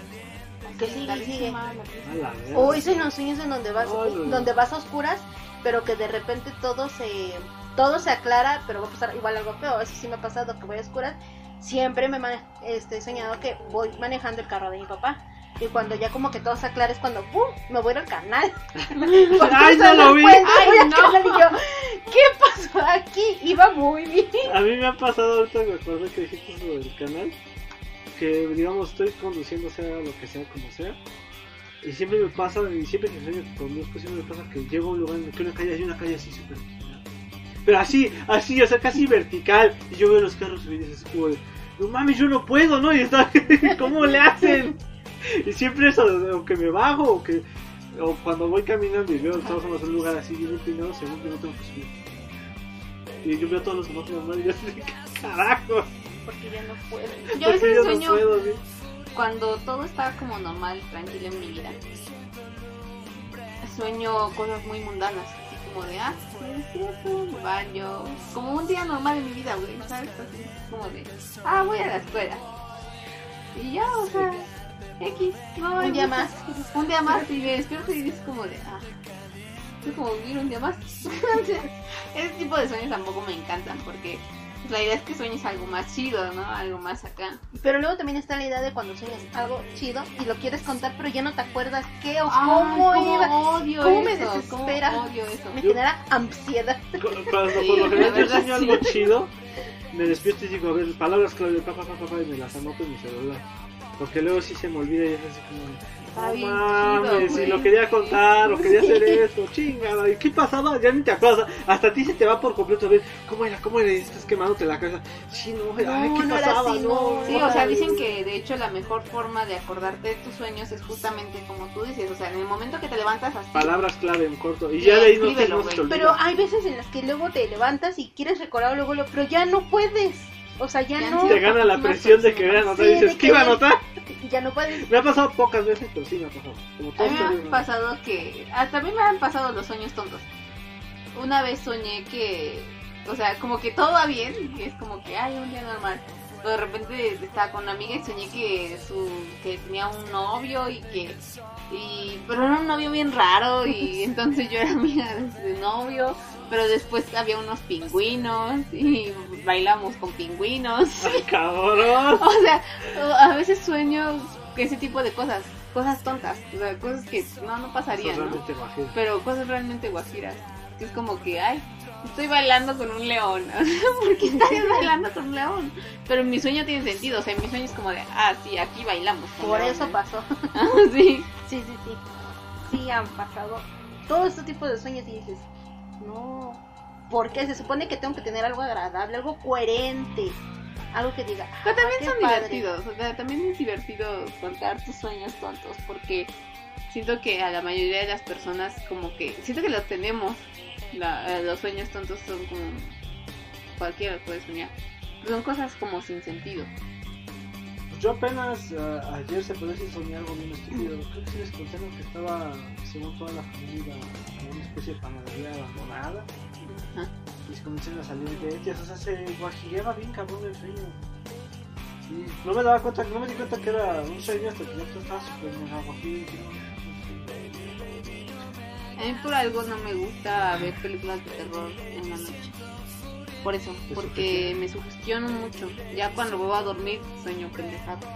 Que sigue y verga. O es en los sueños en donde vas, Ay, no, no. donde vas a oscuras, pero que de repente todo se, todo se aclara, pero va a pasar igual algo feo. Eso sí me ha pasado que voy a oscuras. Siempre me mane- este, he soñado que voy manejando el carro de mi papá. Y cuando ya como que todo se aclara es cuando ¡pum! me voy al canal. Ay, no lo vi. Ay, no. y yo, ¿qué pasó aquí? Iba muy bien. A mí me ha pasado ahorita, me acordé que dijiste eso del canal, que digamos estoy conduciendo sea lo que sea, como sea, y siempre me pasa, y siempre que sueño que conduzco, siempre me pasa que llego a un lugar en el que una calle hay una calle así súper... Pero así, así, o sea, casi vertical, y yo veo los carros y dices, como, no mames, yo no puedo, ¿no? Y está, ¿cómo le hacen? Y siempre eso, o que me bajo, o que... O cuando voy caminando y veo somos en un lugar así bien empinado, según que no tengo que subir. Y yo veo a todos los demás normal y yo ¿qué carajo? Porque ya no puedo. Yo a ¿Por qué veces sueño no puedo, sí? cuando todo está como normal, tranquilo en mi vida. Sueño cosas muy mundanas, así como de, ah, me baño, como un día normal en mi vida, güey, ¿sabes? Así como de, ah, voy a la escuela. Y ya, o sea, X, no Un día cosas. Un día más y me despierto y dices como de, ah, es como vivir un día más. Ese tipo de sueños tampoco me encantan porque la idea es que sueñes algo más chido, ¿no? Algo más acá. Pero luego también está la idea de cuando sueñas algo chido y lo quieres contar, pero ya no te acuerdas qué o Ay, cómo iba. odio ¿Cómo me desespera? cómo odio eso. Me genera ansiedad. Cu- Cuando por lo general yo sueño algo chido, me despierto y digo, a ver, palabras clave, papá, papá, papá, y me las anoto en mi celular. Porque luego sí se me olvida y es así como... Bien mames, chido, si lo quería contar o quería hacer esto, chingada. ¿Y qué pasaba? Ya ni te acuerdas. Hasta a ti se te va por completo a ver cómo era, cómo era, estás quemándote la cabeza. Sí, no, ¿qué no era pasaba? así, no, no. Sí, o sea, dicen que de hecho la mejor forma de acordarte de tus sueños es justamente como tú dices, o sea, en el momento que te levantas así. Palabras clave en corto. Y ya de ahí no te, no te. Pero hay veces en las que luego te levantas y quieres recordar luego, luego, pero ya no puedes. O sea, ya Ya no. Te gana la presión de persona. querer anotar Sí, y dices, ¿qué iba a anotar? Ya no puedes. Me ha pasado pocas veces, pero sí me ha pasado. Como A mí me periodo. ha pasado que. ah, también me han pasado los sueños tontos. Una vez soñé que. O sea, como que todo va bien. Y es como que, ay, un día normal. De repente estaba con una amiga y soñé que su que tenía un novio y que. Y, pero era un novio bien raro y entonces yo era amiga de su novio. Pero después había unos pingüinos y bailamos con pingüinos. Ay, cabrón. O sea, a veces sueño ese tipo de cosas, cosas tontas, o sea, cosas que no, no pasarían, ¿no? Pero cosas realmente guajiras. Que es como que, ay, estoy bailando con un león. ¿Por qué estás bailando con un león? Pero en mi sueño tiene sentido, o sea, en mi sueño es como de, ah, sí, aquí bailamos. Por leones". eso pasó. sí. Sí, sí, sí. Sí, han pasado todo este tipo de sueños y dices, no. Porque se supone que tengo que tener algo agradable, algo coherente. Algo que diga. Pero "Ah, también qué son padre". divertidos, o sea, también es divertido contar tus sueños tontos, porque siento que a la mayoría de las personas como que, siento que los tenemos, la- eh, los sueños tontos son como, cualquiera puede soñar, son cosas como sin sentido. Pues yo apenas eh, ayer se puede decir soñé algo bien estúpido. Creo que sí les conté ¿no? que estaba, según toda la familia, en una especie de panadería abandonada. Ajá. Y se comenzaron a salir bestias. O sea, se guajireaba bien cabrón el sueño. Sí, no me daba cuenta, no me di cuenta que era un sueño hasta que ya estaba súper mega. A mí por algo no me gusta ver películas de terror en la noche. Por eso, ¿Te porque me sugestiono mucho. Ya cuando voy a dormir sueño pendejado.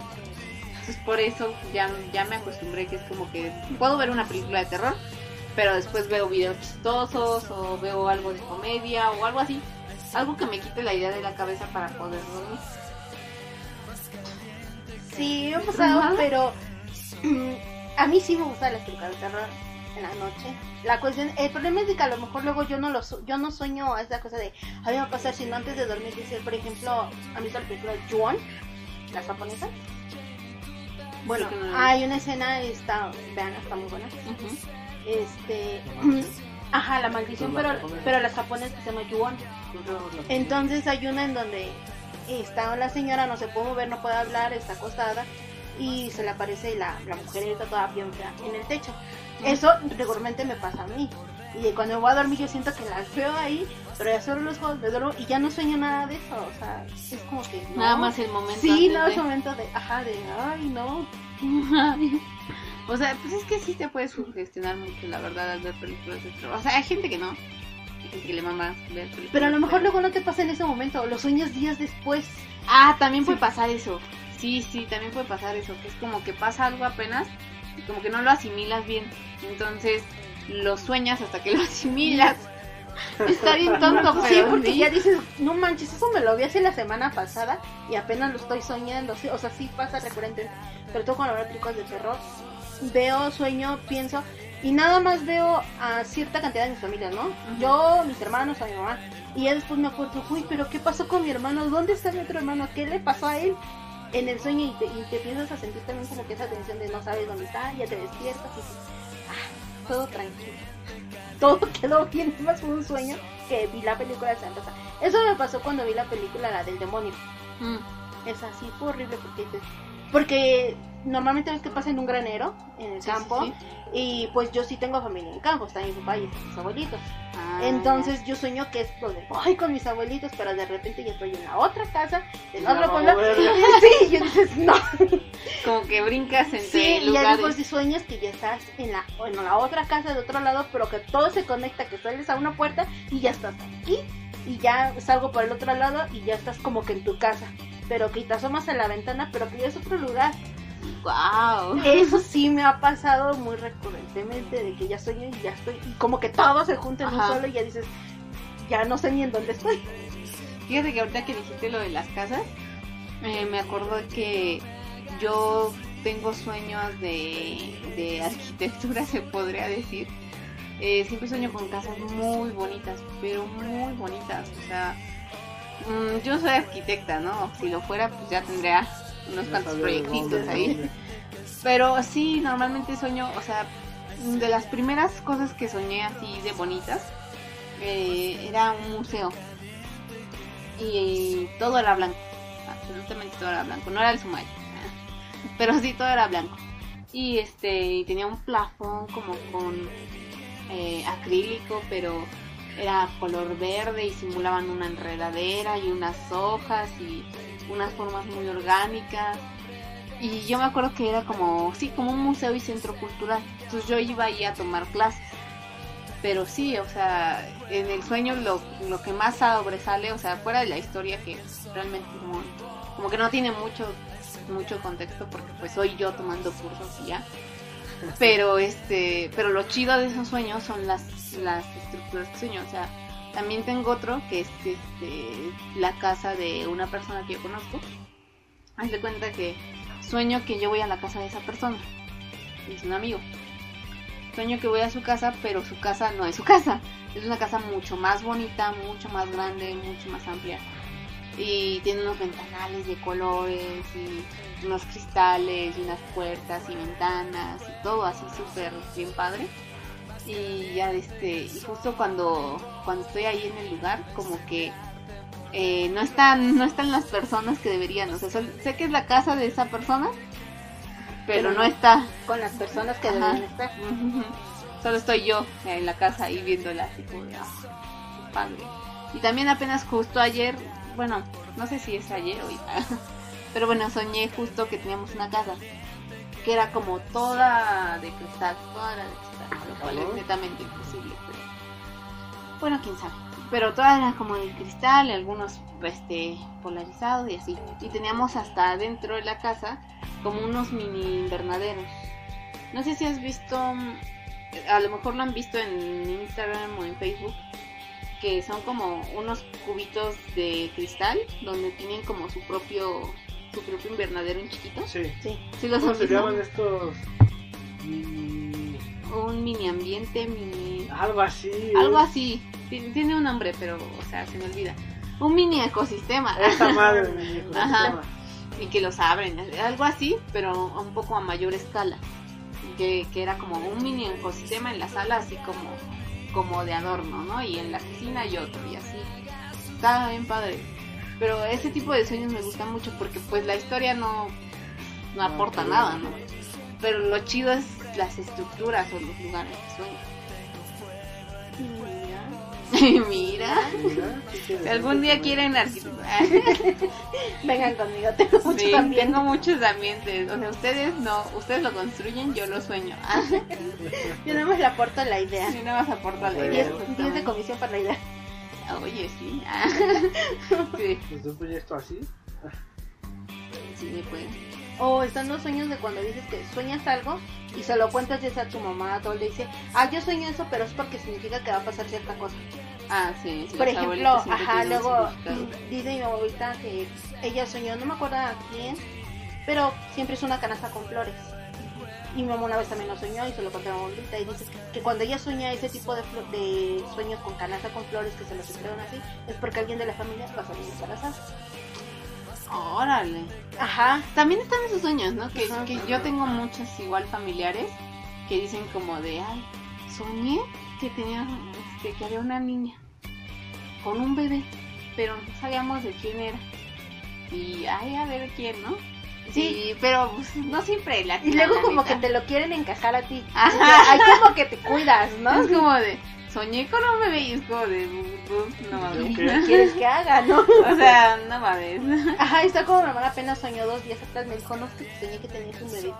Entonces por eso ya, ya me acostumbré que es como que puedo ver una película de terror, pero después veo videos chistosos o veo algo de comedia o algo así. Algo que me quite la idea de la cabeza para poder dormir. Sí, me ha pasado, pero a mí sí me gustan las películas de terror en la noche. La cuestión, el problema es de que a lo mejor luego yo no lo su- yo no sueño esa cosa de a mí me va a pasar sino antes de dormir dice, por ejemplo, ¿han visto la película Juon? ¿La japonesa? Bueno, hay una escena está, vean, está muy buena. Este, ajá, la maldición, Pero la pero las japonesas se llama Juon. Entonces hay una en donde está la señora, no se puede mover, no puede hablar, está acostada y se le aparece la, la mujer está toda bien fea en el techo. Eso regularmente me pasa a mí. Y cuando me voy a dormir yo siento que las veo ahí, pero ya solo los ojos me duermo y ya no sueño nada de eso. O sea, es como que... no. Nada más el momento. Sí, no, de- es momento de, ajá, de, ay, no. o sea, pues es que sí te puedes sugestionar mucho, la verdad, al ver películas de terror. O sea, hay gente que no. Hay gente que le mama ver películas. Pero a lo mejor luego no te pasa en ese momento, los sueños días después. Ah, también puede pasar eso. Sí, sí, también puede pasar eso. Que es como que pasa algo apenas y como que no lo asimilas bien. Entonces lo sueñas hasta que lo asimilas. Está bien tonto, pero Sí, porque sí. ya dices, no manches, eso me lo vi hace la semana pasada y apenas lo estoy soñando. Sí, o sea, sí pasa recurrente. Pero todo cuando veo películas de terror, veo, sueño, pienso y nada más veo a cierta cantidad de mis familias, ¿no? Yo, mis hermanos, a mi mamá. Y ya después me acuerdo, uy, pero ¿qué pasó con mi hermano? ¿Dónde está mi otro hermano? ¿Qué le pasó a él? En el sueño y te, y te empiezas a sentir también como que esa tensión de no sabes dónde está, ya te despiertas y ah, todo tranquilo todo quedó bien, más fue un sueño que vi la película de Santa Rosa. Eso me pasó cuando vi la película, la del demonio. Mm. Es así, fue horrible porque porque normalmente ves que pasa en un granero, en el Sí, campo, sí. y pues yo sí tengo familia en campo, está mi papá y están mis abuelitos. Ah, Entonces yo sueño que es donde voy con mis abuelitos, pero de repente ya estoy en la otra casa, del La otro pueblo. Sí, y dices, no. como que brincas entre Sí, y ya después de sueños que ya estás en la, en la otra casa de otro lado, pero que todo se conecta, que sales a una puerta y ya estás aquí. y ya salgo por el otro lado y ya estás como que en tu casa, pero que te asomas a la ventana, pero que ya es otro lugar. Wow. Eso sí me ha pasado muy recurrentemente, de que ya sueño y ya estoy, y como que todo se junta en un solo y ya dices, ya no sé ni en dónde estoy. Fíjate que ahorita que dijiste lo de las casas, eh, me acuerdo que yo tengo sueños de, de arquitectura, se podría decir. Eh, siempre sueño con casas muy bonitas, pero muy bonitas. O sea, mm, yo soy arquitecta, ¿no? Si lo fuera, pues ya tendría unos cuantos proyectitos ahí. Pero sí, normalmente sueño, o sea, de las primeras cosas que soñé así de bonitas, eh, era un museo. Y todo era blanco, absolutamente todo era blanco, no era el Sumay, pero sí todo era blanco. Y este, tenía un plafón como con eh, acrílico, pero era color verde y simulaban una enredadera y unas hojas y unas formas muy orgánicas. Y yo me acuerdo que era como, sí, como un museo y centro cultural. Entonces yo iba ahí a tomar clases. Pero sí, o sea, en el sueño lo, lo que más sobresale, o sea, fuera de la historia que realmente como, como que no tiene mucho mucho contexto porque pues soy yo tomando cursos y ya. Pero este, pero lo chido de esos sueños son las las estructuras que sueño, o sea, también tengo otro que es este la casa de una persona que yo conozco. Haz de cuenta que sueño que yo voy a la casa de esa persona. Es un amigo. Sueño que voy a su casa, pero su casa no es su casa. Es una casa mucho más bonita, mucho más grande, mucho más amplia. Y tiene unos ventanales de colores y unos cristales y unas puertas y ventanas y todo así súper bien padre. Y ya este, y justo cuando, cuando estoy ahí en el lugar, como que eh, no están, no están las personas que deberían. O sea, sol- sé que es la casa de esa persona, pero, Pero no está. Con las personas que Ajá. deben estar. Solo estoy yo en la casa ahí viéndola así como ah, padre. Y también apenas justo ayer, bueno, no sé si es ayer o hoy, pero bueno, soñé justo que teníamos una casa que era como toda de cristal, toda de cristal, lo cual es netamente imposible. Pero... Bueno, quién sabe. Pero toda era como de cristal, algunos este, polarizados y así. Y teníamos hasta adentro de la casa como unos mini invernaderos. No sé si has visto, mm, a lo mejor lo han visto en Instagram o en Facebook, que son como unos cubitos de cristal donde tienen como su propio su propio invernadero en chiquito. Sí. Sí. Sí los ¿Cómo han se llaman estos? Mm, Un mini ambiente, mini algo así. algo es- así. Tiene, tiene un nombre, pero o sea, se me olvida. Un mini ecosistema. Esa madre. mi hijo, Ajá. y que los abren, algo así, pero un poco a mayor escala. Que, que era como un mini ecosistema en la sala, así como, como de adorno, ¿no? Y en la cocina y otro, y así. Estaba bien padre. Pero ese tipo de sueños me gustan mucho porque pues la historia no, no aporta nada, ¿no? Pero lo chido es las estructuras o los lugares que sueño. Mira. Mira, Si algún día quieren arquitectura. Vengan conmigo, tengo muchos Sí, ambientes. tengo muchos ambientes. O sea, ustedes no, ustedes lo construyen, yo lo sueño. Yo nada más le aporto la idea. sí, nada más aporta la idea. 10 10 de comisión para la idea. Oye, sí. Sí, Pues un proyecto así. sí puede. O están los sueños de cuando dices que sueñas algo y se lo cuentas ya sea a tu mamá, todo le dice, ah, yo sueño eso, pero es porque significa que va a pasar cierta cosa. Ah, sí. sí Por ejemplo, ajá, luego dice mi abuelita que ella soñó, no me acuerdo a quién, pero siempre es una canasta con flores. Y mi mamá una vez también lo soñó y se lo conté a mi abuelita y dice que cuando ella sueña ese tipo de, de sueños con canasta con flores que se los entregan así, es porque alguien de la familia va a embarazada. Órale. Ajá, También están esos sueños, ¿no? Que, Ajá. que yo tengo muchos igual familiares que dicen como de, ay, soñé que tenía, este, que había una niña con un bebé, pero no sabíamos de quién era. Y, ay, a ver quién, ¿no? Sí. Y- pero pues, no siempre la y luego como que te lo quieren encajar a ti. Ajá. O sea, hay como que te cuidas, ¿no? Es como de, soñé con un bebé y es como de, "Uf, no mames. ¿Yo ¿Qué quieres que haga, no? O sea, no mames. Ajá, está como mi hermana apenas soñó dos días atrás, me dijo, no, que soñé que tenías un bebé.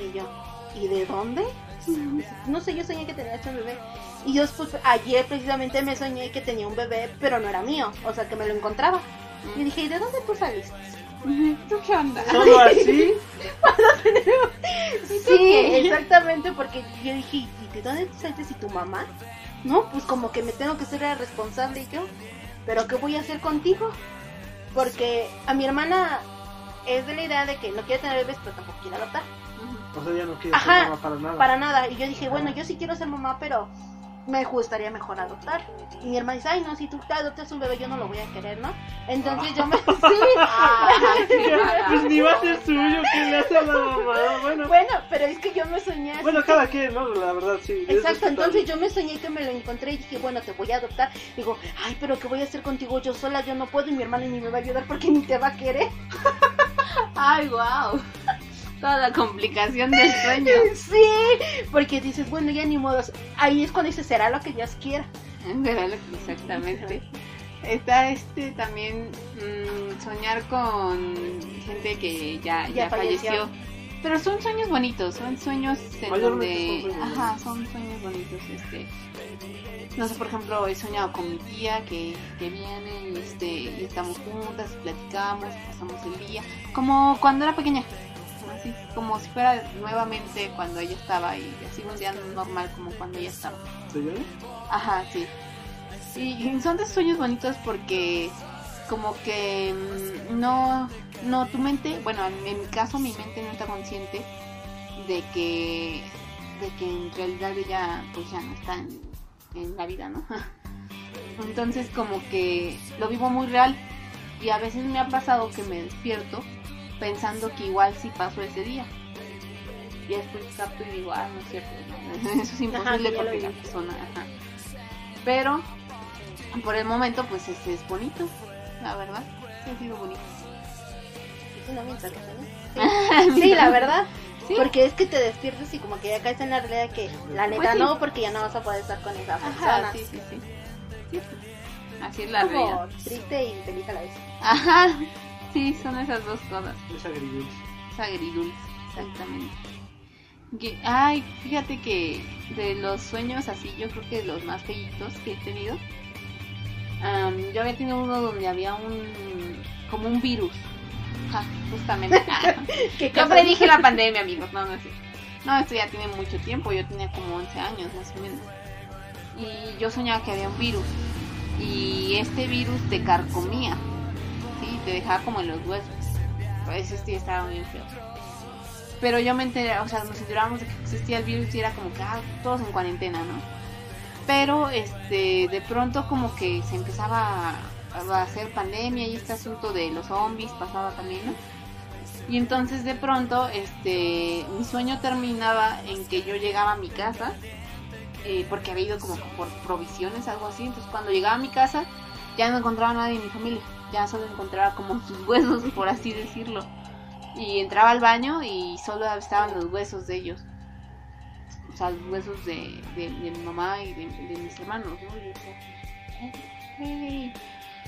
Y yo, ¿y de dónde? No sé, yo soñé que tenía un bebé. Y yo después, ayer precisamente me soñé que tenía un bebé, pero no era mío, o sea, que me lo encontraba. Y dije, ¿y de dónde tú saliste? ¿Tú qué onda? Solo así. Sí, exactamente, porque yo dije, ¿y de dónde tú saliste si tu mamá? No, pues como que me tengo que ser la responsable yo. Pero ¿qué voy a hacer contigo? Porque a mi hermana es de la idea de que no quiere tener bebés, pero tampoco quiere adoptar. O sea, ya no quiere Ajá, ser mamá para nada. Para nada. Y yo dije, bueno, yo sí quiero ser mamá, pero me gustaría mejor adoptar. Y mi hermana dice, ay, no, si tú te adoptas un bebé, yo no lo voy a querer, ¿no? Entonces yo me... Sí. Ah, sí, Pues ni va a ser suyo, que le hace a la mamá? Bueno, Bueno, pero es que yo me soñé así bueno que- cada quien, ¿no? La verdad, sí. Exacto, entonces yo me soñé que me lo encontré y dije, bueno, te voy a adoptar. Digo, ay, pero ¿qué voy a hacer contigo yo sola? Yo no puedo y mi hermana ni me va a ayudar porque ni te va a querer. Ay, wow. Toda la complicación del sueño. Sí, porque dices, bueno, ya ni modo. Ahí es cuando dices, será lo que Dios quiera. Pero lo que- Exactamente. Está este también mm, soñar con gente que ya, Ya ya, falleció. falleció. Pero son sueños bonitos, son sueños en donde... son sueños Ajá, son sueños bonitos. Este, no sé, por ejemplo, he soñado con mi tía que, que viene y, este, y estamos juntas, platicamos, pasamos el día. Como cuando era pequeña. Así como si fuera nuevamente cuando ella estaba y así un día normal como cuando ella estaba. Ajá, sí. Y son de sueños bonitos porque como que mm, no, no, tu mente, bueno, en, en mi caso mi mente no está consciente de que, de que en realidad ella pues ya no está en, en la vida, ¿no? Entonces como que lo vivo muy real y a veces me ha pasado que me despierto pensando que igual sí pasó ese día. Y después capto y digo, ah, no es cierto, no, eso es imposible lo porque la persona, ajá. Pero por el momento pues es, es bonito, la verdad, sí ha sido bonito. Sí, no mientas, ¿no? Sí, la verdad. Sí. Porque es que te despiertas y como que ya caes en la realidad que la neta Pues sí. no, porque ya no vas a poder estar con esa persona. Ajá, sí, sí, sí. Sí, Así es la como realidad. triste y feliz a la vez. Ajá, sí, son esas dos cosas. Es agridulce. Es agridulce, exactamente. Que- ay, fíjate que de los sueños así, yo creo que los más feitos que he tenido, am, yo había tenido uno donde había un, como un virus. Ajá, justamente. ¿Qué yo predije la pandemia, amigos, no, no es cierto. No, esto ya tiene mucho tiempo, yo tenía como 11 años más o menos. Y yo soñaba que había un virus. Y este virus te carcomía. Te dejaba como en los huesos. Eso sí estaba bien feo. Pero yo me enteré, o sea, nos enterábamos de que existía el virus y era como que, ah, todos en cuarentena, ¿no? Pero, este, de pronto como que se empezaba a, hacer pandemia y este asunto de los zombies pasaba también, ¿no? Y entonces de pronto, este, mi sueño terminaba en que yo llegaba a mi casa, eh, porque había ido como por provisiones, algo así. Entonces cuando llegaba a mi casa, ya no encontraba a nadie en mi familia, ya solo encontraba como sus huesos, por así decirlo. Y entraba al baño y solo estaban los huesos de ellos. O sea, los huesos de, de, de mi mamá y de, de mis hermanos, ¿no? Y yo decía, "Hey".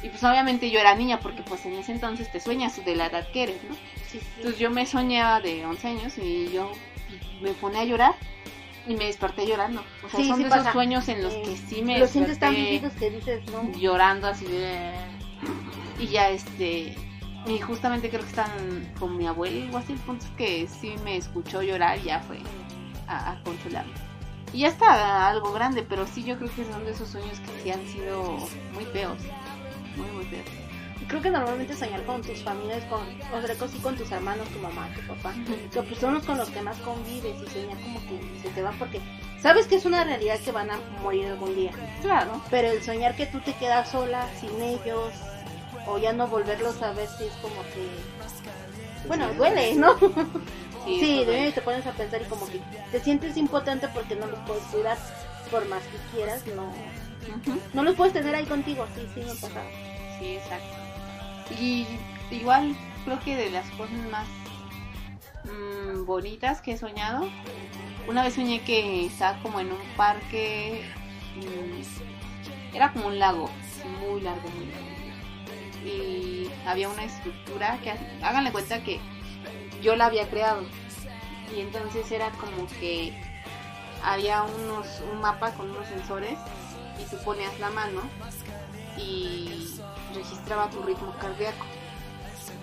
Y pues obviamente yo era niña porque pues en ese entonces te sueñas de la edad que eres, ¿no? Sí, sí. Entonces yo me soñaba de 11 años y yo me ponía a llorar y me desperté llorando. O sea, Sí, son sí de esos pasa. sueños en los Eh, que sí me Lo sientes tan vividos que dices, no. llorando así de... Y ya este... Y justamente creo que están con mi abuela o así. El punto es que sí me escuchó llorar y ya fue a, a consolarme. Y ya está algo grande, pero sí yo creo que son de esos sueños que sí han sido muy feos. Muy, muy feos. Creo que normalmente soñar con tus familias, con, o sea, sí con tus hermanos, tu mamá, tu papá, que pues son los con los que más convives y soñar como que se te van porque sabes que es una realidad que van a morir algún día. Claro. Pero el soñar que tú te quedas sola, sin ellos, o ya no volverlos a ver, sí es como que... Bueno, duele, ¿no? Sí, Sí, de duele. te pones a pensar y como que te sientes impotente porque no los puedes cuidar, por más que quieras, no, no los puedes tener ahí contigo, sí, sí me ha pasado. Sí, exacto. Y igual creo que de las cosas más mm, bonitas que he soñado, una vez soñé que estaba como en un parque, mm, era como un lago, muy largo, muy largo. Y había una estructura que, háganle cuenta que yo la había creado. Y entonces era como que había unos un mapa con unos sensores y tú ponías la mano y registraba tu ritmo cardíaco.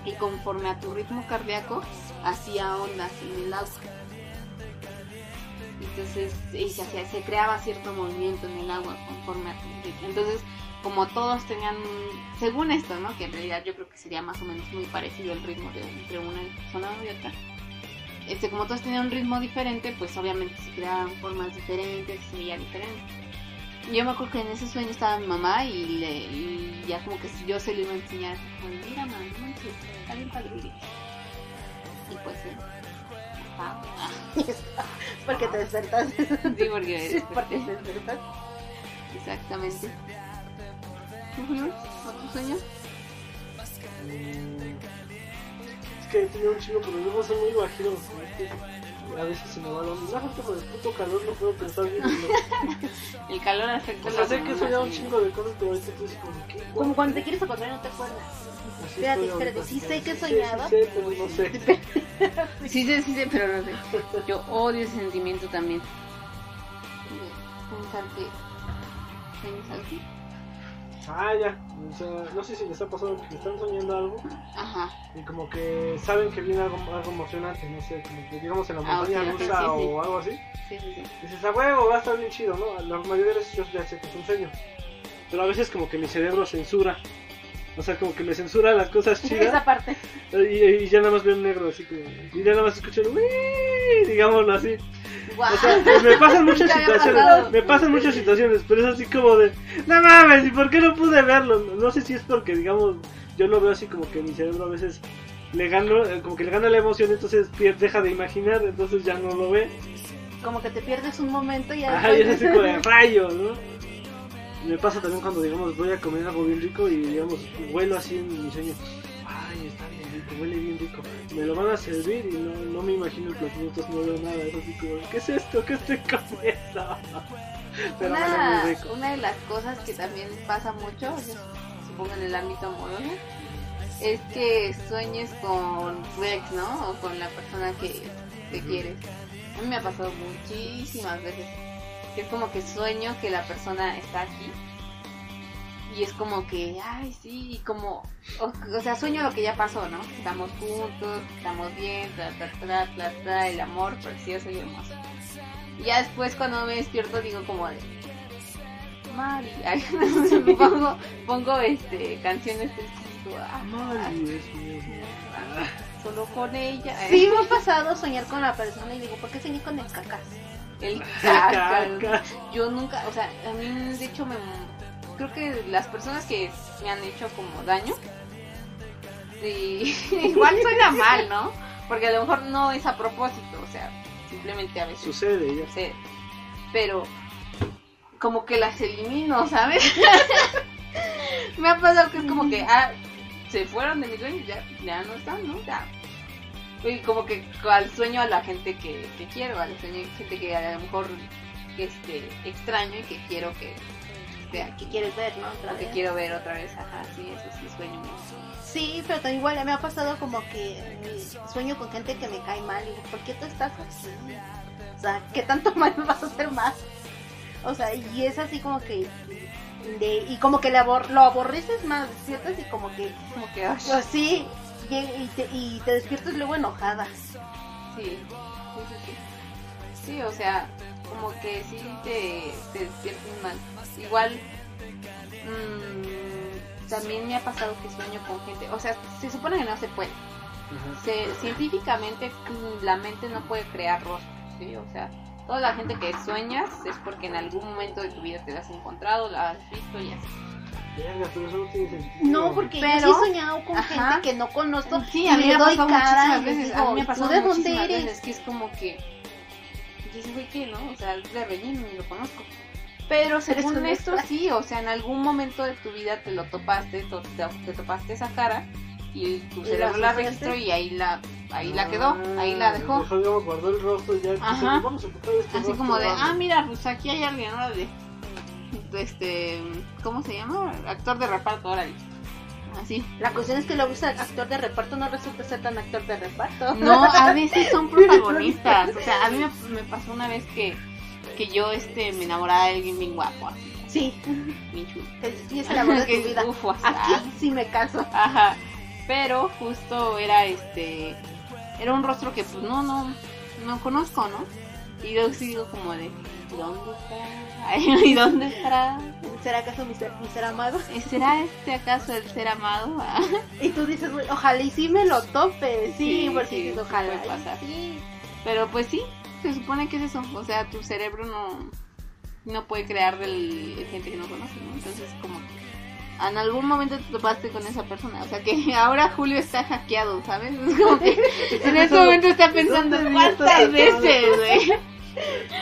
Y conforme a tu ritmo cardíaco hacía ondas en el agua. Entonces y se, se creaba cierto movimiento en el agua conforme a tu ritmo. Entonces, como todos tenían, según esto, ¿no? Que en realidad yo creo que sería más o menos muy parecido el ritmo de entre una persona y otra. Este, como todos tenían un ritmo diferente, pues obviamente se creaban formas diferentes, se veía diferente. Yo me acuerdo que en ese sueño estaba mi mamá y, le, y ya como que yo se lo iba a enseñar. Como, mira, mamá, está bien padre. Y pues, eh, ah, ah, Porque te despertaste. sí, porque Porque te despertaste. Exactamente. ¿Tú, Julio? ¿Otro sueño? Mm, Es que he tenido un chingo, pero luego son muy bajitos. que A veces se me va la onda. No, por el puto calor no puedo pensar bien. ¿no? El calor afecta O sea, sé que he hormonas, soñado un chingo de cosas, pero ahorita estoy así como, ¿qué? Como cuando te quieres acordar y no te acuerdas. Así Espérate, espérate, sí sé que he soñado. Sí, sé, pero no sé. Sí, sí, sí, sí, pero no sé. Yo odio ese sentimiento también. Pensar que. Pensar que. Ah, ya. O sea, no sé si les ha pasado que están soñando algo Ajá. y como que saben que viene algo, algo emocionante, no sé, como que digamos en la Ah, montaña ok, rusa sí, sí. o algo así. Sí, sí, sí. Dices, a huevo, va a estar bien chido, ¿no? La mayoría de veces yo ya sé que es un sueño. Pero a veces como que mi cerebro censura. O sea, como que me censura las cosas Esa chidas parte. y, y ya nada más veo en negro, así como... Y ya nada más escucho el digámoslo así. Guau. O sea, me pasan muchas situaciones, me pasan muchas situaciones, pero es así como de, no mames, ¿y por qué no pude verlo? No, no sé si es porque, digamos, yo lo veo así como que mi cerebro a veces le gano, eh, como que le gana la emoción, entonces deja de imaginar, entonces ya no lo ve. Como que te pierdes un momento y ya. Ajá, y es así como de rayos, ¿no? Me pasa también cuando, digamos, voy a comer algo bien rico y, digamos, huelo así en mi sueño. Ay, está bien rico, huele bien rico. Me lo van a servir y no, no me imagino el platillo, entonces no veo nada. Es así como, ¿qué es esto? ¿Qué estoy comiendo? Pero Una, muy una de las cosas que también pasa mucho, supongo en el ámbito amoroso, es que sueñes con tu ex, ¿no? O con la persona que te quieres. A mí me ha pasado muchísimas veces. Que es como que sueño que la persona está aquí. Y es como que, ay, sí, y como, o, o sea, sueño lo que ya pasó, ¿no? Estamos juntos, estamos bien, tra, tra, tra, tra, tra, el amor precioso y hermoso. Y ya después cuando me despierto digo como de Mari, ay, pongo, pongo este canciones tristes y digo, ah, Mari, es mi solo con ella. Sí, me ha pasado soñar con la persona y digo, ¿por qué soñé con el cacas? El caca. Caca. Yo nunca, o sea, a mí de hecho me creo que las personas que me han hecho como daño sí, igual suena mal, ¿no? Porque a lo mejor no es a propósito, o sea, simplemente a veces Sucede ya. sucede. Pero como que las elimino, ¿sabes? Me ha pasado que es como que, ah, se fueron de mi sueño, ya, ya no están, ¿no? Ya. Y como que al sueño a la gente que, que quiero, al sueño a gente que a lo mejor este, extraño y que quiero que ¿Qué quieres ver, no? Otra o que vez. quiero ver otra vez, ajá, sí, eso sí sueño. Sí, pero igual me ha pasado como que sueño con gente que me cae mal y digo, ¿por qué tú estás así? O sea, ¿qué tanto mal me vas a hacer más? O sea, y es así como que de, y como que le abor- lo aborreces más, ¿cierto? Y como que Como que, ay, así y, y te, y te despiertas luego enojada. Sí, sí, sí, sí. Sí, o sea, como que sí te, te despiertas mal. Igual, mm, también me ha pasado que sueño con gente, o sea, se supone que no se puede. Se, científicamente mm, la mente no puede crear rostros, ¿sí? O sea, toda la gente que sueñas es porque en algún momento de tu vida te la has encontrado, la has visto y así. Verga, pero eso no tiene sentido. No, porque yo sí he soñado con Ajá. gente que no conozco. Sí, a mí me ha doy pasado cara y veces. digo, a mí me ha ¿tú pasado de dónde muchísimas eres? veces que es como que. Güey que, ¿no? O sea, es de relleno y lo conozco. Pero según esto, extra. sí, o sea, en algún momento de tu vida te lo topaste, to- te, te topaste esa cara y tu ¿Y cerebro la registró y ahí la, ahí la quedó, Ah, ahí la dejó. Dejó, digamos, guardó el rostro y ya. dice, Ajá. Vamos a ocupar este Así rostro, como de, vamos". ah, mira, pues aquí hay alguien, órale. Este, ¿cómo se llama? Actor de reparto, órale. Así. La cuestión es que luego actor de reparto no resulta ser tan actor de reparto. No, a veces son protagonistas. O sea, a mí me, me pasó una vez que que yo este me enamorara de alguien bien guapo, así, Sí, bien chulo. sí es el amor de tu vida. uf, o sea, Aquí sí me caso. Ajá. Pero justo era este era un rostro que pues no no no conozco, ¿no? Y yo sigo como de ¿dónde estará? ¿Y dónde estará? ¿Será acaso mi ser, mi ser amado? ¿Será este acaso el ser amado? Ah, Y tú dices, ojalá y sí me lo tope. Sí, Sí, porque sí, dices, ojalá. puede y pasar. Sí. Pero pues sí, se supone que es eso. O sea, tu cerebro no, no puede crear del, de gente que no conoce, ¿no? Entonces, como que en algún momento te topaste con esa persona. O sea, que ahora Julio está hackeado, ¿sabes? Es como que en ese momento está pensando, ¿Dónde vi ¿cuántas veces, güey?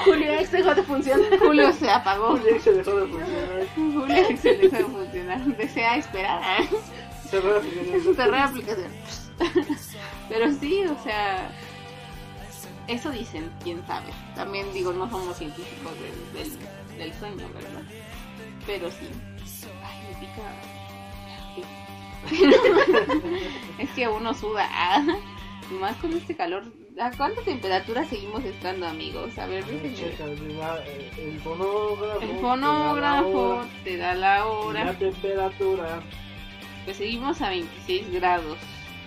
Julio X dejó de funcionar. Julio se apagó. Julio se dejó de funcionar. Julio se dejó de funcionar. Desea esperar. Cerró la aplicación. Cerré la aplicación. Pero sí, o sea, eso dicen, quién sabe. También digo, no somos científicos del, del, del sueño, ¿verdad? Pero sí. Es que uno suda. ah. Y más con este calor. ¿A cuánta temperatura seguimos estando, amigos? A ver. Checa, mira, eh, El fonógrafo. El te da la fonógrafo hora, te da la hora. La temperatura. Pues seguimos a 26 grados.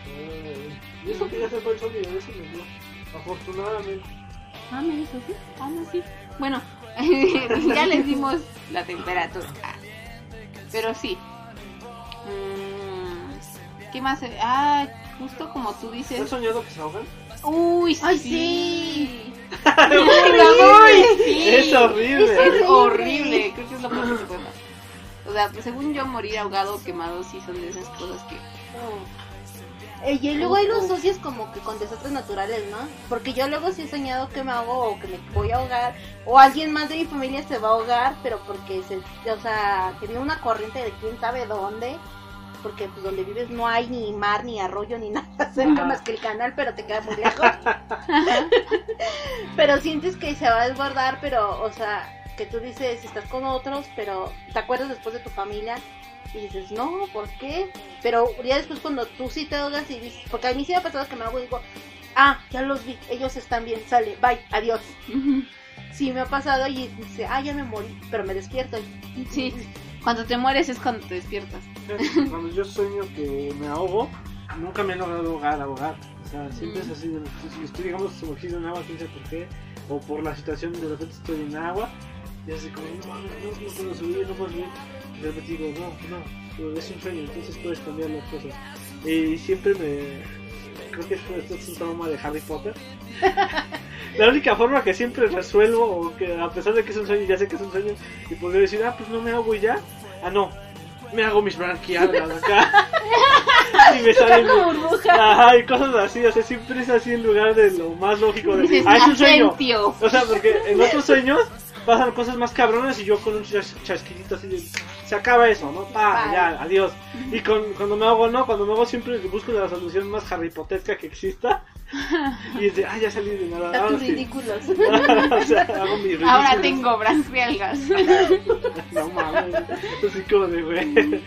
Eh, Y eso que ya se fue el y eso me dio. Afortunadamente. Ah, me dijo sí. Ah, no, sí. Bueno, ya les dimos la temperatura. Pero sí. Mm, ¿Qué más? Ah, justo como tú ¿Has dices. soñado que se ahogan? Uy, sí. Ay, sí. Uy, sí. Es horrible. Es horrible. Creo que es lo peor que se puede pasar. O sea, pues, según yo, morir ahogado o quemado sí son de esas cosas que. Y luego hay los socios como que con desastres naturales, ¿no? Porque yo luego sí he soñado que me ahogo o que me voy a ahogar o alguien más de mi familia se va a ahogar, pero porque se, o sea, viene una corriente de quién sabe dónde, porque pues donde vives no hay ni mar ni arroyo ni nada cerca más que el canal, pero te queda muy lejos. pero sientes que se va a desbordar, pero o sea, que tú dices, estás con otros, pero te acuerdas después de tu familia y dices, no, ¿por qué? Pero ya después cuando tú sí te ahogas y dices, porque a mí sí me ha pasado que me hago y digo, ah, ya los vi, ellos están bien, sale, bye, adiós. Sí me ha pasado y dice, ah, ya me morí, pero me despierto. Sí. Cuando te mueres es cuando te despiertas. Cuando yo sueño que me ahogo, nunca me he logrado ahogar, ahogar. O sea, siempre es así. de- Si estoy, digamos, sumergido en agua, quién sabe por qué, o por la situación, de repente estoy en agua, y así como, no, mames, no, no puedo subir, no puedo subir. Y de repente digo, no, no, es un sueño, entonces puedes cambiar las cosas. Y siempre me. Creo que esto, es un trauma de Harry Potter. La única forma que siempre resuelvo, o que a pesar de que es un sueño, ya sé que es un sueño, y podría decir, ah, pues no me hago y ya. Ah, no, me hago mis branquialas acá. y me salen. Ajá, y cosas así, o sea, siempre es así en lugar de lo más lógico de. Ah, es un sueño. O sea, porque en otros sueños pasan cosas más cabronas y yo con un chas- chasquillito así de. Se acaba eso, ¿no? Pa, ya, adiós. Y con, cuando me hago, no, cuando me hago siempre busco la solución más harripotesca que exista. Y es de, ah, ya salí de nada. Ahora tus sí. ridículos. o sea, hago mi ridículo. Ahora tengo branquialgas. No mames. Así como de, güey.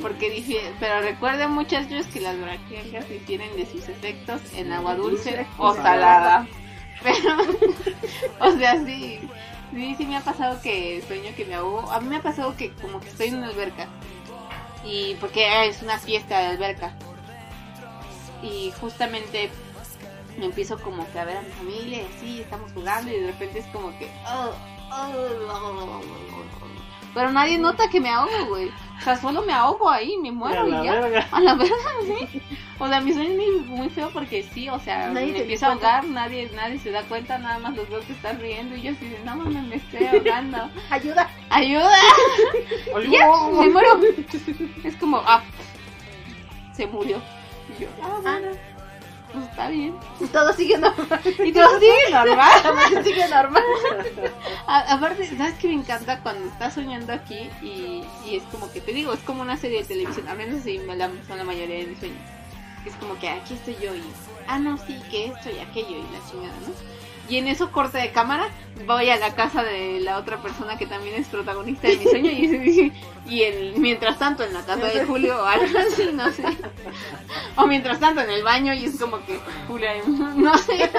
Porque dije, pero recuerden muchachos que las branquialgas difieren de sus efectos en agua dulce o salada. Pero, o sea, sí, sí, sí me ha pasado que sueño que me ahogo. A mí me ha pasado que como que estoy en una alberca. Y porque es una fiesta de alberca. Y justamente me empiezo como que a ver a mi familia y así, estamos jugando y de repente es como que... "Oh, oh, pero nadie nota que me ahogo, güey. O sea, solo me ahogo ahí, me A muero y ya. verga. A la verdad, sí. O sea, mi sueño es muy, muy feo porque sí, o sea, Nadie me empiezo a ahogar, nadie, nadie se da cuenta, nada más los veo que están riendo y yo así de, no mames, me estoy ahogando. Ayuda. ¡Ayuda! Ya, me muero. Es como, ah, se murió. Y yo, ah, Ah, bueno, pues está bien. y todo sigue normal. Y todo sigue normal. Todo sigue normal. A- aparte, ¿sabes qué me encanta cuando estás soñando aquí y, y es como que te digo, es como una serie de televisión, al menos así me la, son la mayoría de mis sueños. Es como que aquí estoy yo y, ah, no, sí, que esto y aquello y la chingada, ¿no? Y en eso corte de cámara, voy a la casa de la otra persona que también es protagonista de mi sueño y, y el, mientras tanto en la casa de Julio o algo así, no sé. O mientras tanto en el baño y es como que Julio, no sé.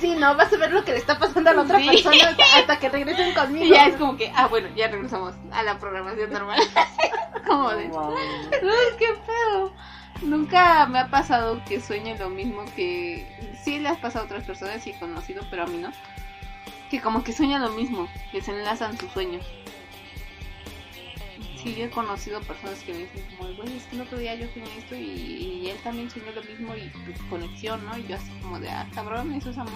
Sí, no, vas a ver lo que le está pasando a la otra Sí. persona hasta que regresen conmigo. y ya es como que, ah, bueno, ya regresamos a la programación normal. como de. Uy, qué pedo. Nunca me ha pasado que sueñe lo mismo que... Sí le has pasado a otras personas y conocido, pero a mí no. Que como que sueña lo mismo, que se enlazan sus sueños. Sí, yo he conocido personas que me dicen como, güey, es que el otro día yo soñé esto y, y él también soñó lo mismo y pues, conexión, ¿no? Y yo así como de, ah, cabrón, eso es amor.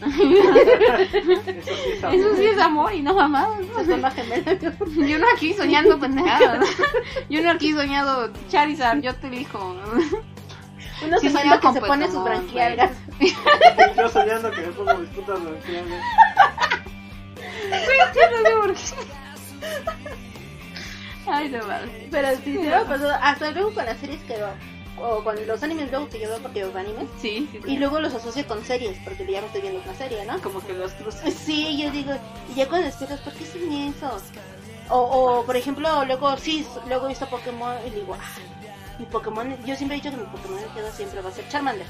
Eso sí es amor. Eso sí es amor y no mamadas. ¿no? Son las gemelas. Yo no aquí soñando pendejadas. Yo no aquí soñado Charizard, yo te elijo. Uno Sí, soñaba que con se pone sus Pokémon, branquialgas. Yo soñando que me pongo mis putas branquiales. Yo no sé por qué. Ay, no mames. Pero me pasó. Hasta luego con las series que veo. O con los animes, luego que yo veo porque veo animes. Sí, sí. Y luego los asocio con series, porque ya me estoy viendo una serie, ¿no? como que los cruces. Sí, yo digo, y ya cuando despiertas, ¿por qué soñé eso? O, o, por ejemplo, luego, sí, luego he visto Pokémon y digo, ah, mi Pokémon, yo siempre he dicho que mi Pokémon queda siempre va a ser Charmander.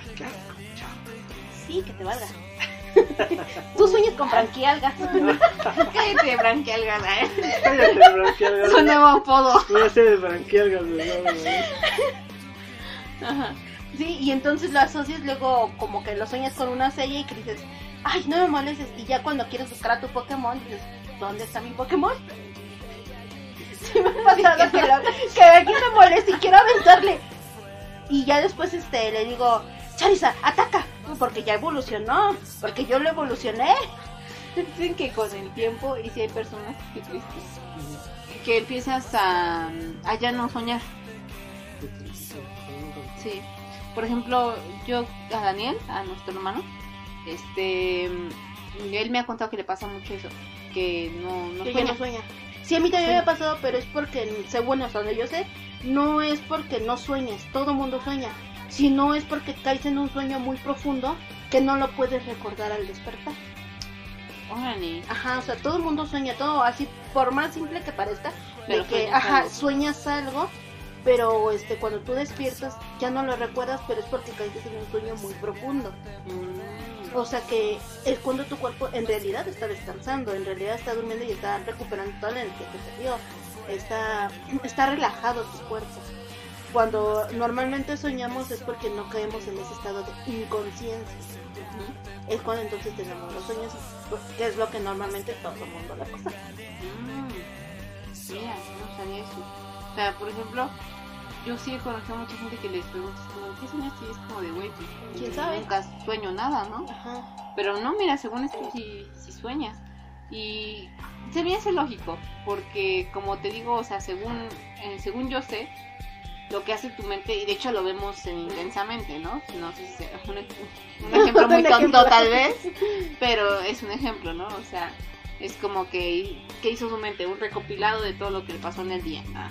Ay, qué asco, chao. Sí, que te valga. Tú sueñas con branquialgas. Cállate, branquialgas, ¿eh? Cállate, branquialgas. Su nuevo apodo. Voy a hacer el branquialgas, no. Ajá. Sí, y entonces lo asocias luego como que lo sueñas con una serie y que dices, ay, no me molestes. Y ya cuando quieres buscar a tu Pokémon, dices, ¿dónde está mi Pokémon? Sí me ha pasado que, lo- que aquí me molesta y quiero aventarle. Y ya después este le digo, Charizard, ataca, porque ya evolucionó, porque yo lo evolucioné. Dicen que con el tiempo, y si hay personas que tristes, que empiezas a, a ya no soñar. Sí. Por ejemplo, yo a Daniel, a nuestro hermano, este, él me ha contado que le pasa mucho eso, que no, no Que ya sueña. no sueña. Sí, a mí también Sí. me ha pasado, pero es porque, según hasta donde yo sé, no es porque no sueñes, todo mundo sueña, sino es porque caes en un sueño muy profundo que no lo puedes recordar al despertar. Órale. Ajá, o sea, todo el mundo sueña todo, así por más simple que parezca, Pero de que, sueñas ajá, algo. sueñas algo, pero este cuando tú despiertas ya no lo recuerdas, pero es porque caíste en un sueño muy profundo. Mm. O sea que es cuando tu cuerpo en realidad está descansando, en realidad está durmiendo y está recuperando toda la energía que te dio. Está, está relajado tu cuerpo. Cuando normalmente soñamos es porque no caemos en ese estado de inconsciencia. Es cuando entonces tenemos los sueños, que es lo que normalmente todo el mundo le pasa. Mm. Mira, no sabía eso. O sea, por ejemplo, yo sí he conocido a mucha gente que les preguntas como, ¿qué soñaste? Y es como de, güey, pues, ¿Quién sabe? Nunca sueño nada, ¿no? Ajá. Pero no, mira, según esto sí, sí sueñas. Y se me hace lógico, porque como te digo, o sea, según, eh, según yo sé, lo que hace tu mente, y de hecho lo vemos en intensamente, ¿no? No sé si sea un, un ejemplo muy tonto tal vez, pero es un ejemplo, ¿no? O sea, es como que, ¿qué hizo su mente? Un recopilado de todo lo que le pasó en el día. Ah,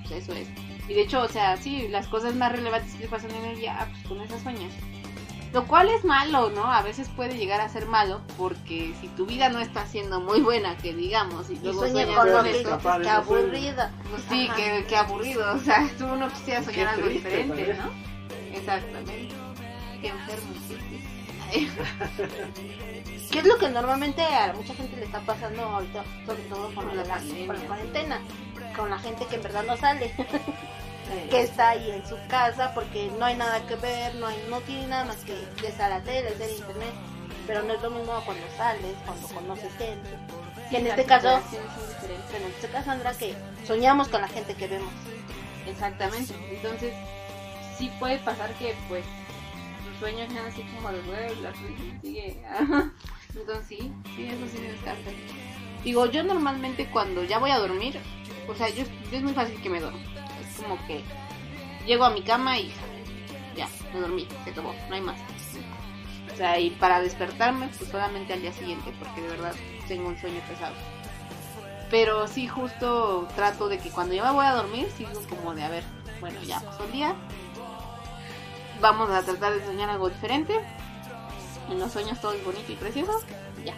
pues eso es. Y de hecho, o sea, sí, las cosas más relevantes que le pasan en el día, ah, pues con esas sueñas. Lo cual es malo, ¿no? A veces puede llegar a ser malo porque si tu vida no está siendo muy buena, que digamos, y Y luego sueña sueñas con escapar, qué aburrida. pues sí, qué, qué aburrido. O sea, tú no quisieras Qué soñar algo triste, diferente. ¿no? Exactamente. Qué enfermo. sí, sí. Ay, ¿Qué es lo que normalmente a mucha gente le está pasando ahorita, sobre todo con, la, la la cuarentena? Con la gente que en verdad no sale, que está ahí en su casa porque no hay nada que ver, no hay no tiene nada más que estar a la tele, en internet. Pero no es lo mismo cuando sales, cuando conoces gente. Que en este caso, en este caso, Andra, que soñamos con la gente que vemos. Exactamente. Entonces, sí puede pasar que, pues, tus sueños sean así como de, güey, la sigue. Entonces, sí, sí, eso sí me descarta. Digo, yo normalmente cuando ya voy a dormir, o sea, yo, yo es muy fácil que me duermo. Como que llego a mi cama y ya, me dormí, se acabó, no hay más. O sea, y para despertarme, pues solamente al día siguiente, porque de verdad tengo un sueño pesado. Pero sí, justo trato de que cuando ya me voy a dormir, sigo como de, a ver, bueno, ya pasó el día. Vamos a tratar de soñar algo diferente. En los sueños todo es bonito y precioso. Ya.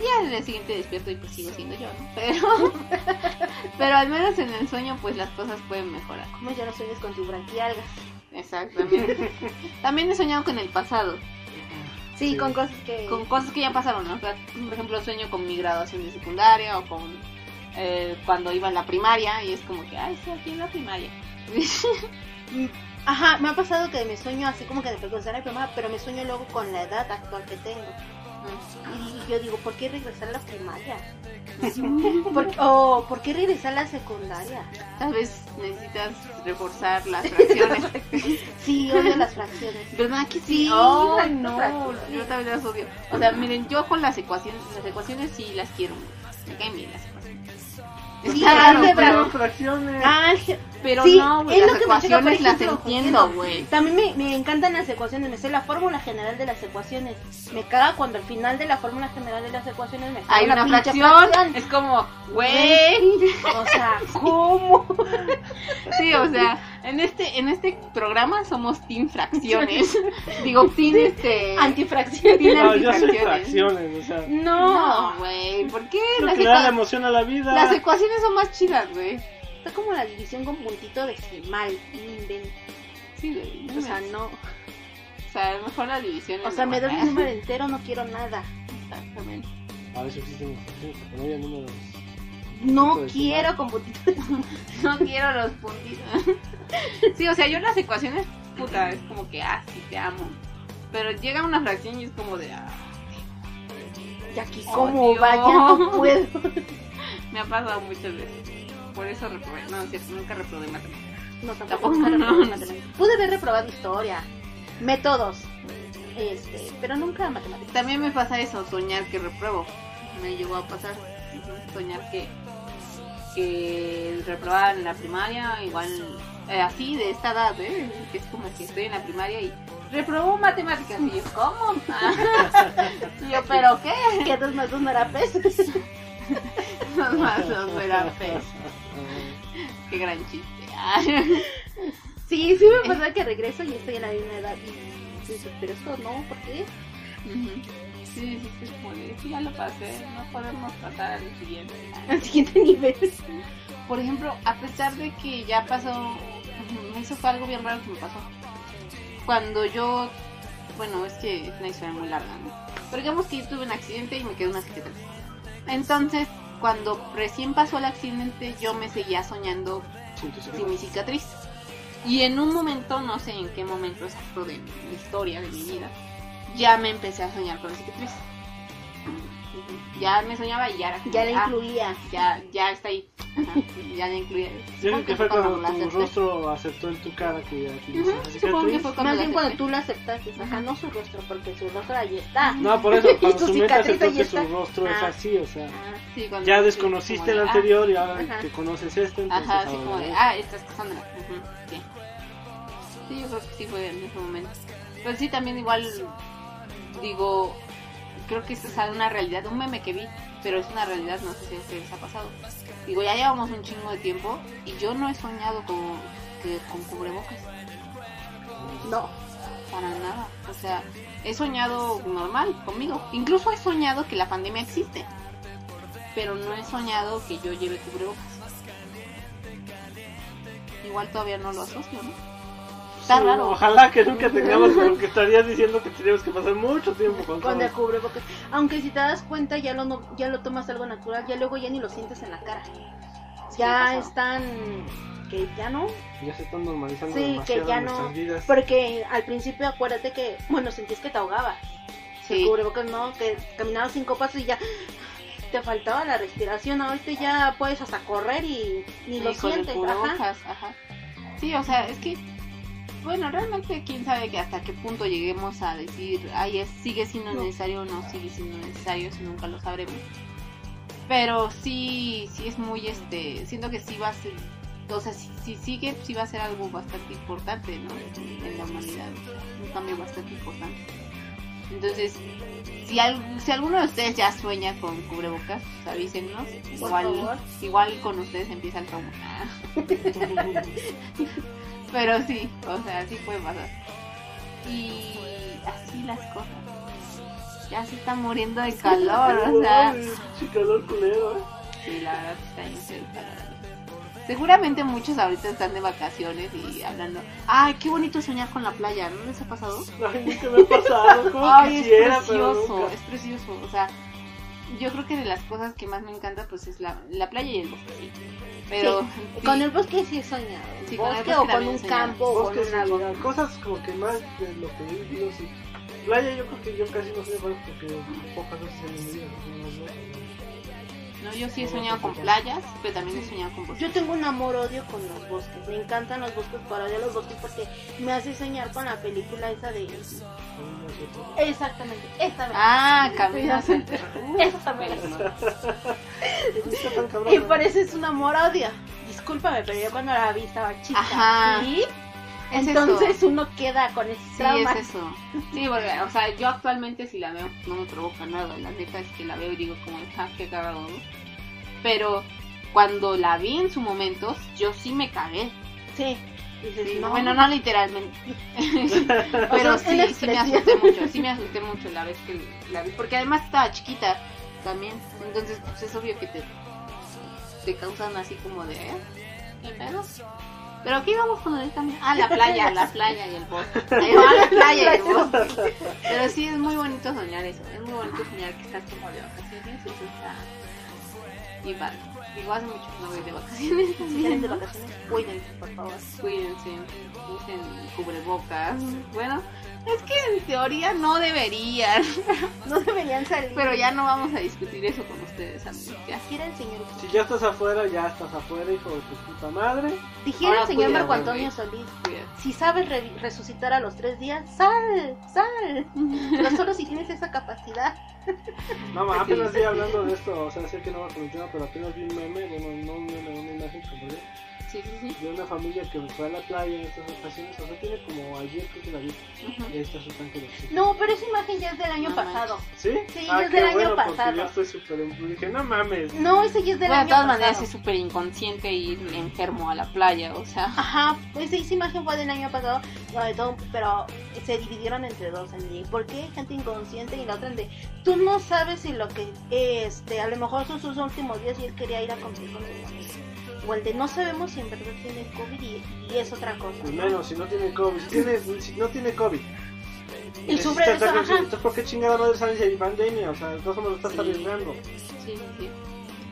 Ya en el siguiente despierto y pues sigo siendo yo, ¿no? Pero, pero al menos en el sueño pues las cosas pueden mejorar. ¿Cómo ya no sueñas con tu branquialgas? Exactamente. También he soñado con el pasado, Sí, Sí. con cosas que... con cosas que ya pasaron, ¿no? O sea, por ejemplo, sueño con mi graduación de secundaria o con eh, cuando iba en la primaria y es como que, ay, estoy aquí en la primaria. Mm, Ajá, me ha pasado que me sueño así como que de regresar a la primaria, pero me sueño luego con la edad actual que tengo. Y yo digo, ¿por qué regresar a la primaria? ¿Por, o ¿por qué regresar a la secundaria? Tal vez necesitas reforzar las fracciones. Sí, odio las fracciones. ¿Verdad que sí? Sí, no, fracciones. yo también las odio. O sea, miren, yo con las ecuaciones, las ecuaciones sí las quiero. Me caen bien las Sí, claro, álgebra. fracciones. Álge- pero Sí, no, güey, es las lo que me choca, por ecuaciones las ejemplo, entiendo, güey. También me, me encantan las ecuaciones, me sé la fórmula general de las ecuaciones. Me caga cuando al final de la fórmula general de las ecuaciones me Hay una pinche fracción, es como, güey. O sea, ¿cómo? Sí, o sea, en este en este programa somos team fracciones. Digo, team este Antifracción. team No, yo soy antifracciones. fracciones, o sea. No, güey, ¿por qué Lo las, que le da la ecua- emoción a la vida. las ecuaciones son más chidas, güey? Está como la división con puntito decimal. invento. Sí, güey. O sea, no. O sea, mejor la división. O sea, me doy un número entero, no quiero nada. Exactamente. A veces existen fracciones porque no había números. No quiero con puntito decimal. No quiero los puntitos. Sí, o sea, yo las ecuaciones, puta, es como que, ah, sí, te amo. Pero llega una fracción y es como de, ah, Y aquí Oh, como Dios. vaya, no puedo. Me ha pasado muchas veces. Por eso reprobé. No, es cierto, nunca reprobé matemáticas. No, tampoco Tampoco, nunca no. reprobé matemáticas. Pude haber reprobado historia, métodos, este, pero nunca matemáticas. También me pasa eso, soñar que repruebo. Me llegó a pasar. Soñar que, que reprobaba en la primaria, igual eh, así de esta edad, ¿eh? Que es como que estoy en la primaria y reprobó matemáticas. Y yo, ¿cómo? y yo, ¿pero qué? Que dos más dos no era pesos. Dos más dos no era pez. Qué gran chiste. Sí, sí me pasa que regreso y estoy en la misma edad y dices, pero esto no, ¿por qué? Ujú. Sí, sí, sí, como de, sí, ya lo pasé, no podemos pasar al siguiente. Al siguiente nivel. Por ejemplo, a pesar de que ya pasó, eso fue algo bien raro que me pasó. Cuando yo, bueno, es que es una historia muy larga, ¿no? Pero digamos que yo tuve un accidente y me quedé una cicatriz. Entonces, cuando recién pasó el accidente, yo me seguía soñando sin mi cicatriz. Y en un momento, no sé en qué momento exacto de mi historia, de mi vida, ya me empecé a soñar con la cicatriz. Ya me soñaba y ya era como, Ya la ah, incluía. ya, ya está ahí. Ajá, ya la incluía. Yo creo que fue cuando la tu acepté. rostro aceptó en tu cara que ya tienes Ujú, una supongo que cicatriz. fue cuando Más la bien cuando acepté. tú la aceptaste, ajá, Ajá. no su rostro, porque su rostro ahí está. No, por eso, cuando tu mente cicatriz aceptó ahí que su está. rostro es Ah. así, o sea. Ah, Sí, cuando- Ya sí, desconociste como el de, ah, anterior y ahora Ajá. que conoces este, entonces Ajá, así ahora como de, ah, esta es Cassandra. Ujú, sí. Sí, yo creo que sí fue en ese momento. Pero sí, también igual, digo, creo que esto es una realidad, un meme que vi, pero es una realidad, no sé si a ustedes ha pasado. Digo, ya llevamos un chingo de tiempo y yo no he soñado con, que, con cubrebocas, no. para nada. O sea, he soñado normal conmigo. Incluso he soñado que la pandemia existe, pero no he soñado que yo lleve cubrebocas. Igual todavía no lo asocio, ¿no? Está Sí, raro. Ojalá que nunca tengamos, pero que estarías diciendo que teníamos que pasar mucho tiempo con Con el cubrebocas. Aunque si te das cuenta, ya lo, no- ya lo tomas algo natural, ya luego ya ni lo sientes en la cara. Ya están. que ya no. Ya se están normalizando Sí, que ya no. vidas. Porque al principio acuérdate que, bueno, sentías que te ahogabas. El Sí. cubrebocas no, que caminabas cinco pasos y ya te faltaba la respiración. Ahorita ya puedes hasta correr y ni Sí, lo el sientes. Ajá. Sí, o sea, es que, bueno, realmente quién sabe que hasta qué punto lleguemos a decir, ay, es, sigue siendo No. necesario o no sigue siendo necesario, eso nunca lo sabremos. Pero sí, sí es muy, este, siento que sí va a ser, o sea, si, si sigue, sí va a ser algo bastante importante, ¿no? En la humanidad, un cambio bastante importante. Entonces, si, al- si alguno de ustedes ya sueña con cubrebocas, pues avísennos. Por Igual, igual con ustedes empieza el trauma. Pero sí, o sea, sí puede pasar. Y así las cosas. Ya se está muriendo de calor, o sea. Sí, calor culero, ¿eh? Sí, la verdad está bien. Seguramente muchos ahorita están de vacaciones y hablando, ay, qué bonito soñar con la playa, ¿no les ha pasado? Ay, nunca me ha pasado. Como Ay, es quisiera, pero precioso, nunca. es precioso, o sea, yo creo que de las cosas que más me encanta pues es la, la playa y el bosque, sí. Pero sí, Con el bosque sí he soñado. Sí, con el bosque bosque o con un soñado. campo o con Bosques un en lago. general, cosas como que más de lo que he vivido, sí. Playa yo creo que yo casi no sé igual porque pocas veces en mi vida no yo sí he soñado con playas, pero también he soñado con bosques. Yo tengo un amor-odio con los bosques. Me encantan los bosques, pero odio los bosques porque me hace soñar con la película esa de... Exactamente, esta vez. Ah, entre Esa también. Cabrón, Y eso es un amor-odio. Discúlpame, pero yo cuando la vi estaba chica. Ajá. ¿sí? Es Entonces eso. uno queda con ese Sí, trauma. es eso. Sí, porque, o sea, yo actualmente si la veo no me provoca nada. La neta es que la veo y digo como, ah, qué cagado. Pero cuando la vi en su momento, yo sí me cagué. Sí. Dices, Sí, no. Bueno, no literalmente. Pero O sea, sí, sí me asusté mucho. Sí me asusté mucho la vez que la vi. Porque además estaba chiquita también. Entonces, pues es obvio que te, te causan así como de, ¿eh? ¿Qué pedo? Pero aquí vamos el cambio. Ah, la playa, la playa y el bosque. Ahí va la playa y el bosque. Pero sí es muy bonito soñar eso. Es muy bonito soñar que estás como de vacaciones. Eso está. Y vale. Digo, hace mucho que no voy de vacaciones. Si de vacaciones, cuídense, por favor. Cuídense, usen cubrebocas. Bueno, es que en teoría no deberían. No deberían salir. Pero ya no vamos a discutir eso con ustedes, amigos. Ya. Dijera el señor, Si ya estás afuera, ya estás afuera, hijo de tu puta madre. dijera Ahora el señor Marco Antonio. Solís. Cuídate. Si sabes re- resucitar a los tres días, sal, sal. Pero solo si tienes esa capacidad. No, ma, Sí. apenas estoy hablando de esto, o sea, sé que no va con el tema, pero apenas vi un meme, bueno, no un meme, una imagen como Sí, sí, de una familia que fue a la playa en estas ocasiones, o sea, tiene como ayer creo que la vi, y ahí está su tanque de oxígeno. No, pero esa imagen ya es del año No pasado. ¿Sí? Sí, ah, es del año bueno, porque pasado. yo estoy súper. Dije, no mames. No, ese ya es del Bueno, de año todas pasado. maneras es súper inconsciente ir enfermo a la playa, o sea. Ajá, pues esa imagen fue del año pasado, no, de todo, pero se dividieron entre dos en el ¿por qué hay gente inconsciente? Y la otra en de, tú no sabes si lo que, este, a lo mejor son sus últimos días y él quería ir a convivir con sus. O el de, no sabemos si en verdad tiene COVID y, y es otra cosa. Al ¿no? menos, si no tiene COVID, si, tiene, si no tiene COVID. Y sufre necesita de eso, tanque de ajá. oxígeno, Entonces, ¿por qué chingada madre sale si hay pandemia? O sea, todos modos lo estás Sí. arriesgando. Sí, sí, sí.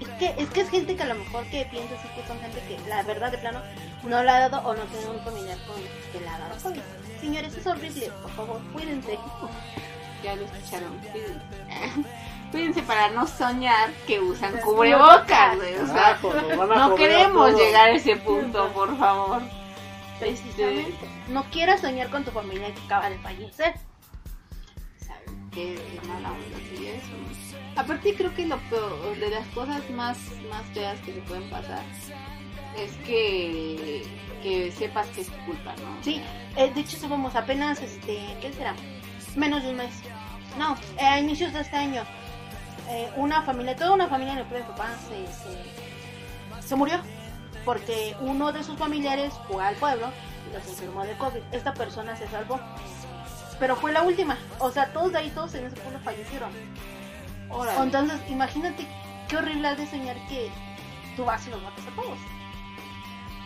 Es que, es que es gente que a lo mejor que piensa así que son gente que la verdad de plano no la ha dado o no tiene un familiar con que la ha dado COVID. Señores, es horrible, por favor, cuídense. Ya lo escucharon. Cuídense. Cuídense para no soñar que usan cubrebocas, güey. O sea, Carajo, nos van a no queremos llegar a ese punto, por favor. Precisamente. No quieras soñar con tu familia que acaba de fallecer. ¿Saben? Qué, qué mala onda sería eso. Aparte creo que lo peor, de las cosas más, más feas que te pueden pasar es que, que sepas que es tu culpa, ¿no? Sí, eh, de hecho subimos apenas, este, ¿qué será? Menos de un mes. No, eh, a inicios de este año. Eh, una familia, toda una familia en el pueblo de papá se, se, se murió porque uno de sus familiares fue al pueblo y los enfermó de COVID. Esta persona se salvó, pero fue la última. O sea, todos de ahí, todos en ese pueblo fallecieron. Órale. Entonces, imagínate qué horrible es de soñar que tú vas y los matas a todos.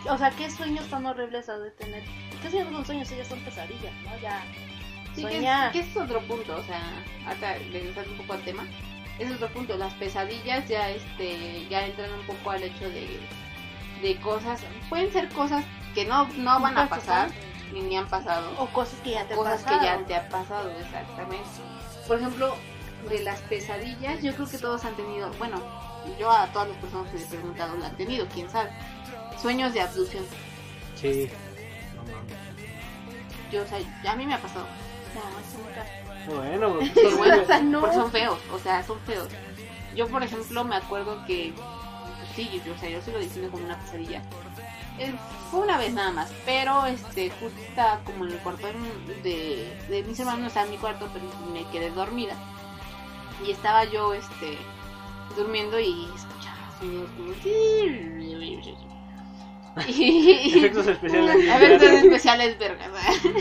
O sea, qué sueños tan horribles has de tener. ¿Qué sueños son sueños? Ellos son pesadillas, ¿no? Ya. Sí, que que es otro punto, o sea, hasta regresando un poco al tema, es otro punto, las pesadillas ya este ya entran un poco al hecho de, de cosas, pueden ser cosas que no, no van a pasar, ni, ni han pasado, O cosas que ya te cosas pasaron. que ya te han pasado, exactamente. Por ejemplo, de las pesadillas, yo creo que todos han tenido, bueno, yo a todas las personas que les he preguntado lo han tenido, quién sabe, sueños de abducción. Sí. No mames. Yo, o sea, a mí me ha pasado. No. Bueno, pues, bueno, O sea, no. porque son feos, o sea, son feos. Yo, por ejemplo, me acuerdo que, pues sí, yo, o sea, yo sigo diciendo como una pesadilla. Eh, fue una vez nada más, pero este, justo estaba como en el cuarto de, de, de mis hermanos, no estaba en mi cuarto, pero me quedé dormida. Y estaba yo, este, durmiendo y escuchaba sonidos como... Y, efectos especiales. entonces especiales vergas.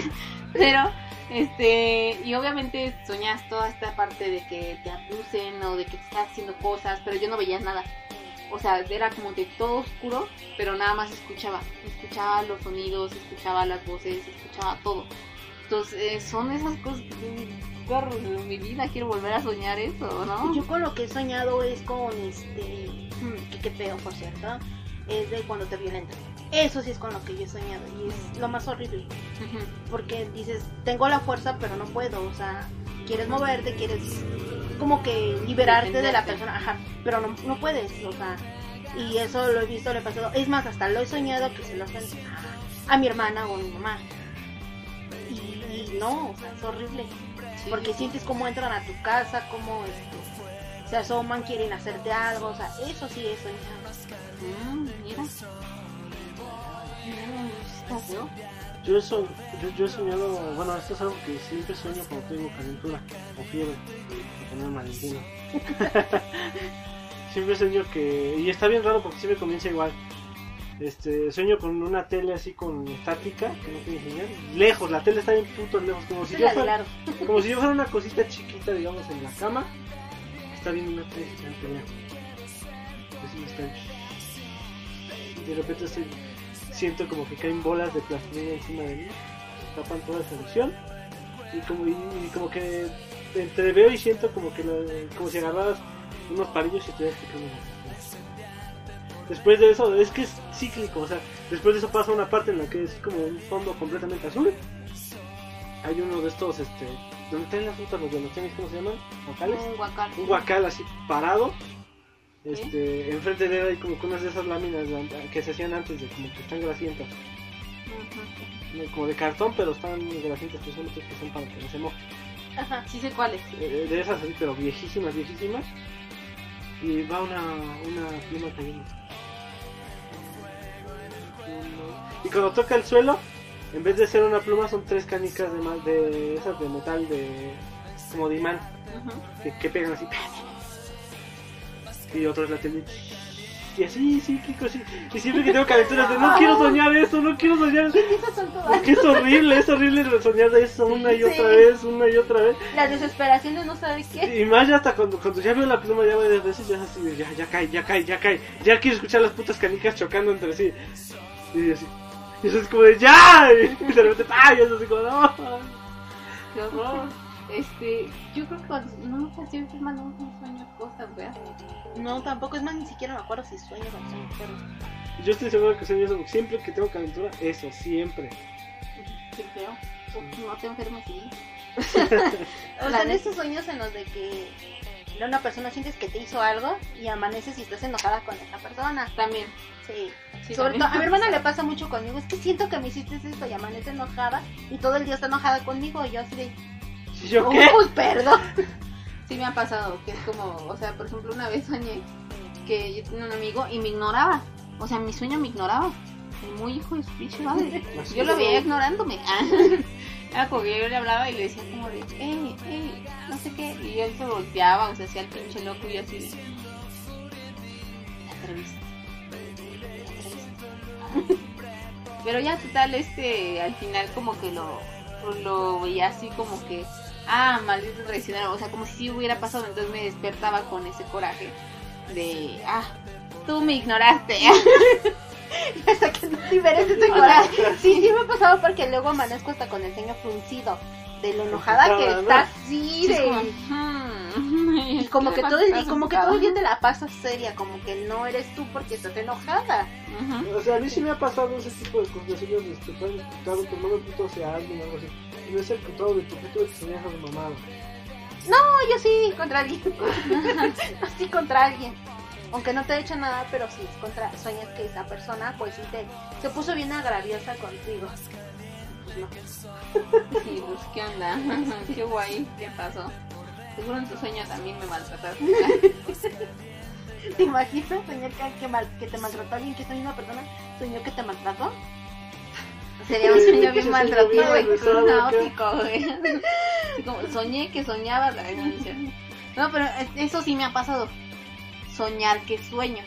Pero Este, y obviamente soñas toda esta parte de que te abusen o de que te estás haciendo cosas, pero yo no veía nada. O sea, era como de todo oscuro, pero nada más escuchaba. Escuchaba los sonidos, escuchaba las voces, escuchaba todo. Entonces, eh, son esas cosas que digo, "Perro, en mi vida quiero volver a soñar eso, ¿no? Yo con lo que he soñado es con este. mm, Que qué feo, por cierto. Es de cuando te violentan. Eso sí es con lo que yo he soñado. Y es lo más horrible. Porque dices, tengo la fuerza, pero no puedo. O sea, quieres moverte, quieres como que liberarte de la persona. Ajá, pero no, no puedes. O sea, y eso lo he visto, lo he pasado. Es más, hasta lo he soñado que se lo hacen a, a mi hermana o a mi mamá. Y, y no, o sea, es horrible. Sí, Porque sientes cómo entran a tu casa, cómo este, se asoman, quieren hacerte algo, o sea, eso sí es soñar. Mm, mira. Mm, está. Yo so- yo, yo he soñado, bueno, esto es algo que siempre sueño cuando tengo calentura o fiebre, porque no me malentiendo. siempre sueño que, y está bien raro porque siempre comienza igual. Este, sueño con una tele así con estática, que no tiene señal, lejos, la tele está bien puto lejos, como si, yo fuera, como si yo fuera una cosita chiquita, digamos, en la cama, está viendo una tele lejos. Así está. Y de repente siento como que caen bolas de plastilina encima de mí, tapan toda esa visión y como, y, y como que entreveo y siento como que la- como si agarraras unos palillos y estuvieras picando Después de eso, es que es cíclico, o sea, después de eso pasa una parte en la que es como un fondo completamente azul. Hay uno de estos, este, donde traen las frutas los de los tenis, ¿cómo se llaman? ¿Guacales? Un guacal. un guacal así parado. Este, enfrente de él hay como que unas de esas láminas que se hacían antes de como que están grasientas, como de cartón, pero están grasientas, que son que son para que no se moje. Ajá. Sí sé cuáles. Eh, De esas así, pero viejísimas, viejísimas. Y va una, una pluma cayendo. Y cuando toca el suelo, en vez de ser una pluma, son tres canicas de, de esas de metal, de como de imán. Ujú. que, que pegan así. Y otro es la tele. Y así, sí, Kiko, sí. Y siempre que tengo calenturas de no quiero soñar eso, no quiero soñar eso. Porque es horrible, es horrible soñar de eso una y otra Sí. vez, una y otra vez. La desesperación de no saber qué. Y más ya hasta cuando, cuando ya veo la pluma ya varias veces, ya es así de ya, ya cae, ya cae, ya cae. Ya quiero escuchar las putas canicas chocando entre sí. Y así. Y eso es como de ¡Ya! Y de repente ¡ay! Y eso así como ¡No! Qué horror. Este, yo creo que cuando no me estoy enferma no no sueño cosas, ¿verdad? No, tampoco es más, ni siquiera me acuerdo si sueño o no sueño, Yo estoy seguro que sueño eso. Siempre que tengo calentura, eso, siempre. Qué feo. No te enfermes, sí. O sea, en estos sueños en los de que una persona sientes que te hizo algo y amaneces y estás enojada con esa persona. También. Sí. sí Sobre también todo, a mi hermana le pasa mucho conmigo. Es que siento que me hiciste esto y amanece enojada y todo el día está enojada conmigo. Y yo así de, ¿Y yo "Oh, qué? pues perdón. Sí me ha pasado, que es como, o sea, por ejemplo, una vez soñé que yo tenía un amigo y me ignoraba. O sea, mi sueño me ignoraba. Y muy hijo de su pinche madre. Yo lo veía ignorándome. Era como que yo le hablaba y le decía como de, eh, eh, no sé qué. Y él se volteaba, o sea, hacía el pinche loco y yo así de... "Te atreviste, te atreviste". Pero ya total, este, al final como que lo, lo veía así como que, ah, maldito traicionero. O sea, como si sí hubiera pasado. Entonces me despertaba con ese coraje de, ah, tú me ignoraste. Hasta que no liberes ese coraje. Sí, sí me ha pasado porque luego amanezco hasta con el ceño fruncido. De lo enojada que Enojada, ¿no? está así Sí, de... como, "Hmm". Y como que ¿Qué todo el y como que todo el día te la pasas seria, como que no eres tú porque estás enojada. O sea, a mí sí me ha pasado ese tipo de cosas. Ellos este, pueden escuchar tu hermano puto hacia alguien o algo así. Y no es el de tu puto de que se deja de mamado. No, yo sí contra alguien. sí contra alguien. Aunque no te he hecho nada, pero sí contra sueñas que esa persona pues sí te se puso bien agraviosa contigo. Pues no. Sí, pues, ¿qué onda? Qué guay, ¿qué pasó? Seguro en tu sueño también me maltrataste. ¿Te imaginas soñar que, que, mal- que te maltrató alguien que esa misma persona soñó que te maltrató? Sería un sueño bien maltratado náutico, güey. Como, soñé que soñaba. la- No, pero es- eso sí me ha pasado. Soñar que sueño.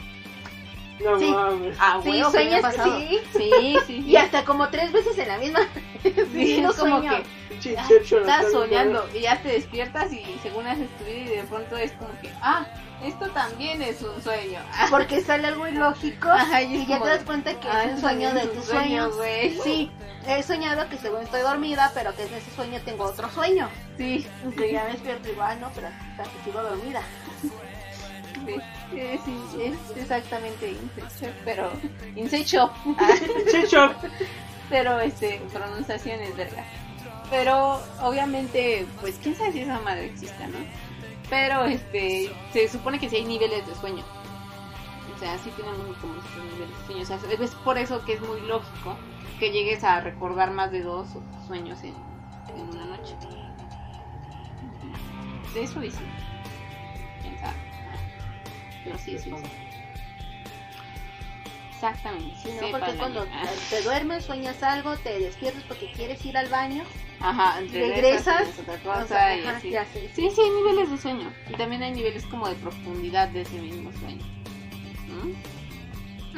No Sí. mames. Ah, Sí, huevo, pasado. sí. Sí, sí. Y hasta como tres veces en la misma. Sí, no es como sueño. que pinche ah, Inception. estás soñando y ya te despiertas y según haces tu vida y de pronto es como que, ah, esto también es un sueño. Porque sale algo ilógico Ajá, y ya te das cuenta que ah, es un sueño de tus sueño, sueños. Sí, he soñado que según estoy dormida, pero que en ese sueño tengo otro sueño. Sí, que ya me despierto igual, no, pero hasta que sigo dormida. sí, sí, sí, es exactamente Inception, pero Inception, ah, Inception. pero este, pronunciación es verga. Pero obviamente, pues quién sabe si esa madre exista, ¿no? Pero este, se supone que sí hay niveles de sueño. O sea, sí tienen como estos niveles de sueño. O sea, es por eso que es muy lógico que llegues a recordar más de dos sueños en, en una noche. De eso dicen. ¿Quién sabe? Pero sí, sí, sí. Exactamente. Sí, ¿no? Porque cuando te duermes, sueñas algo, te despiertas porque quieres ir al baño, Aja, regresas, regresas, otra o cosa sea, y ajá, así. Sí, sí, hay niveles de sueño. Y también hay niveles como de profundidad de ese mismo sueño. ¿Mm?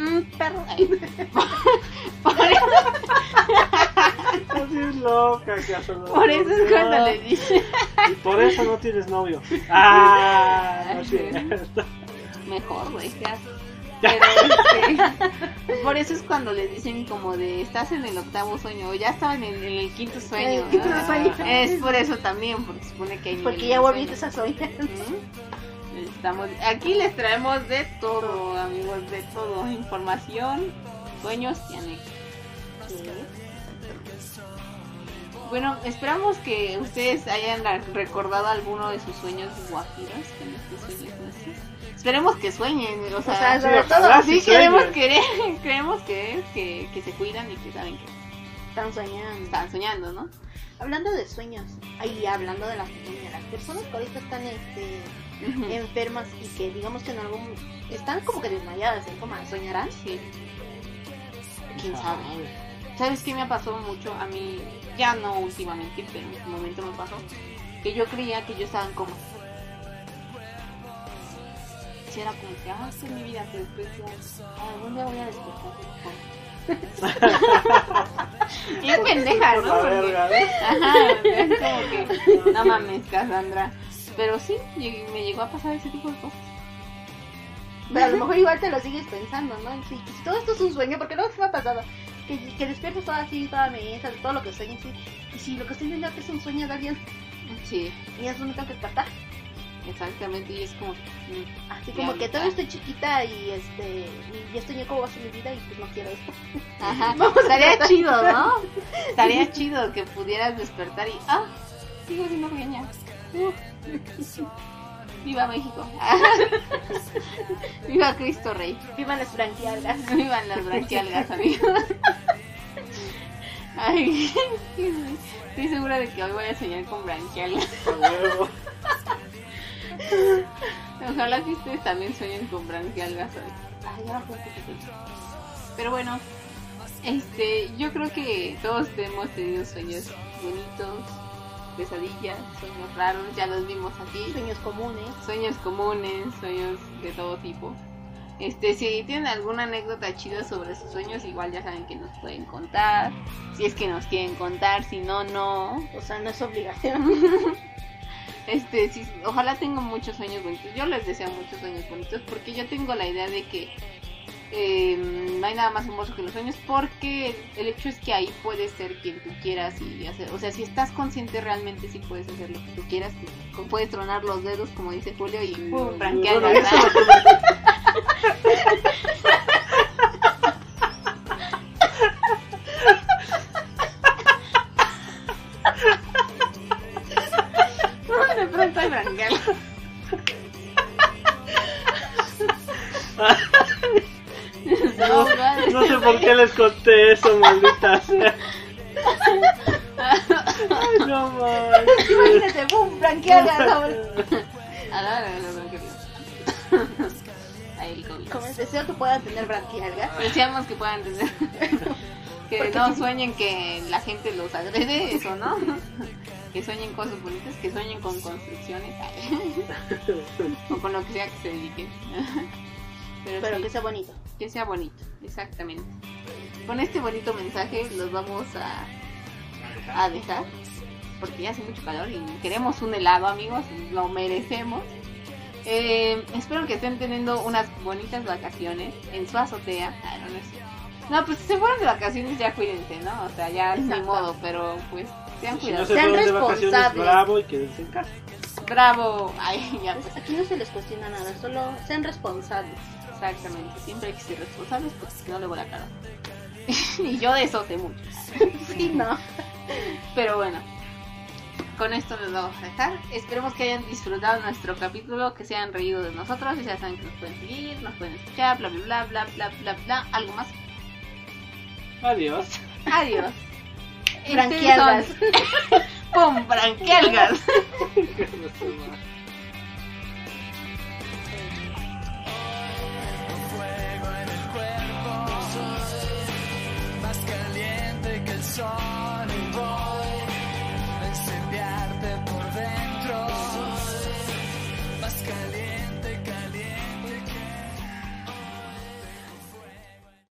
Mm, perro. Ay. por, eso, Así es loca, que por eso es cuando le dije. Y por eso no tienes novio. Ah, no es Sí. cierto. Mejor, güey. ya. Pero este, por eso es cuando les dicen como de estás en el octavo sueño o ya estaban en, en el quinto sueño. En el quinto ¿no? sueño. Es por eso también, porque supone que hay Porque ya volviste a soñar. Estamos, aquí les traemos de todo, amigos, de todo. Información, sueños y anécdotas. Bueno, esperamos que ustedes hayan recordado alguno de sus sueños guajiros nuestros. Esperemos que sueñen, o sea, O sea, Sí, sobre todo, sí queremos querer, creemos que, que, que se cuidan y que saben que están soñando. están soñando, ¿no? Hablando de sueños, ahí hablando de las, de las personas que ahorita están este, enfermas y que digamos que en algún están como que desmayadas, ¿eh? como soñarán. Sí. ¿Quién sabe? ¿Sabes qué me ha pasado mucho? A mí, ya no últimamente, pero en su momento me pasó. Que yo creía que yo estaba en coma. Sí, era como que, ah, es mi vida, pero después ya, algún día voy a despertar. es pendeja, ¿no? Porque, ajá, es como que, no mames, Cassandra. Pero sí, me llegó a pasar ese tipo de cosas. Pero a lo mejor igual te lo sigues pensando, ¿no? Sí, si todo esto es un sueño, porque luego se me ha pasado que, que despiertas toda así, toda mesa, todo lo que sueñas, sí. Y si lo que estoy viendo es un sueño de alguien, Sí, y me tengo que despertar. Exactamente, y es como, mm, Así como que todavía estoy chiquita y este y ya estoy cómo va a ser mi vida y pues no quiero esto. Ajá, Vamos estaría chido, ¿no? Estaría chido que pudieras despertar y, ah, sigo siendo pequeña. Uh. Viva México. Viva Cristo Rey. Vivan las branquialgas. Vivan las branquialgas, amigos. Ay, estoy segura de que hoy voy a soñar con branquialgas. A huevo. Ojalá que ustedes también sueñen con branquialgas hoy. Ay, ya poquito. Pero bueno, este, yo creo que todos hemos tenido sueños bonitos, pesadillas, sueños raros, ya los vimos aquí. Sueños comunes. Sueños comunes, sueños de todo tipo. Este, si tienen alguna anécdota chida sobre sus sueños, igual ya saben que nos pueden contar. Si es que nos quieren contar, si no, no. O sea, no es obligación. Este, sí, ojalá tengan muchos sueños bonitos. Yo les deseo muchos sueños bonitos porque yo tengo la idea de que eh, no hay nada más hermoso que los sueños porque el hecho es que ahí puedes ser quien tú quieras y hacer, o sea, si estás consciente realmente sí puedes hacer lo que tú quieras, tú puedes tronar los dedos como dice Julio y pum, les conté eso, maldita sea. Ay, no mames. Imagínate, boom, branquialgas. ahora. A la hora de los branquear. Ahí el COVID. Como les deseo que puedan tener branquialgas. Deseamos que puedan tener. Que no sueñen que la gente los agrede, eso, ¿no? Que sueñen cosas bonitas, que sueñen con construcciones o con lo que sea que se dediquen. Pero, Pero sí, que sea bonito. que sea bonito, exactamente. Con este bonito mensaje los vamos a, a dejar. porque ya hace mucho calor y queremos un helado, amigos, lo merecemos. Eh, espero que estén teniendo unas bonitas vacaciones en su azotea. Ah, no, no, es- no, pues si se fueron de vacaciones ya cuídense, ¿no? O sea, ya ni Exacto. modo, pero pues sean Si no cuidados. se Sean responsables. bravo y quédense en casa. Bravo. Ay, ya pues. Pues aquí no se les cuestiona nada, solo sean responsables. Exactamente, siempre hay que ser responsables porque si no le voy la cara. y yo de eso sé mucho. Sí, no. Pero bueno, con esto les vamos a dejar. Esperemos que hayan disfrutado nuestro capítulo, que se hayan reído de nosotros. Ya saben que nos pueden seguir, nos pueden escuchar, bla, bla, bla, bla, bla, bla, bla. ¿Algo más? Adiós. Adiós. Branquialgas. ¡Pum! Branquialgas. saw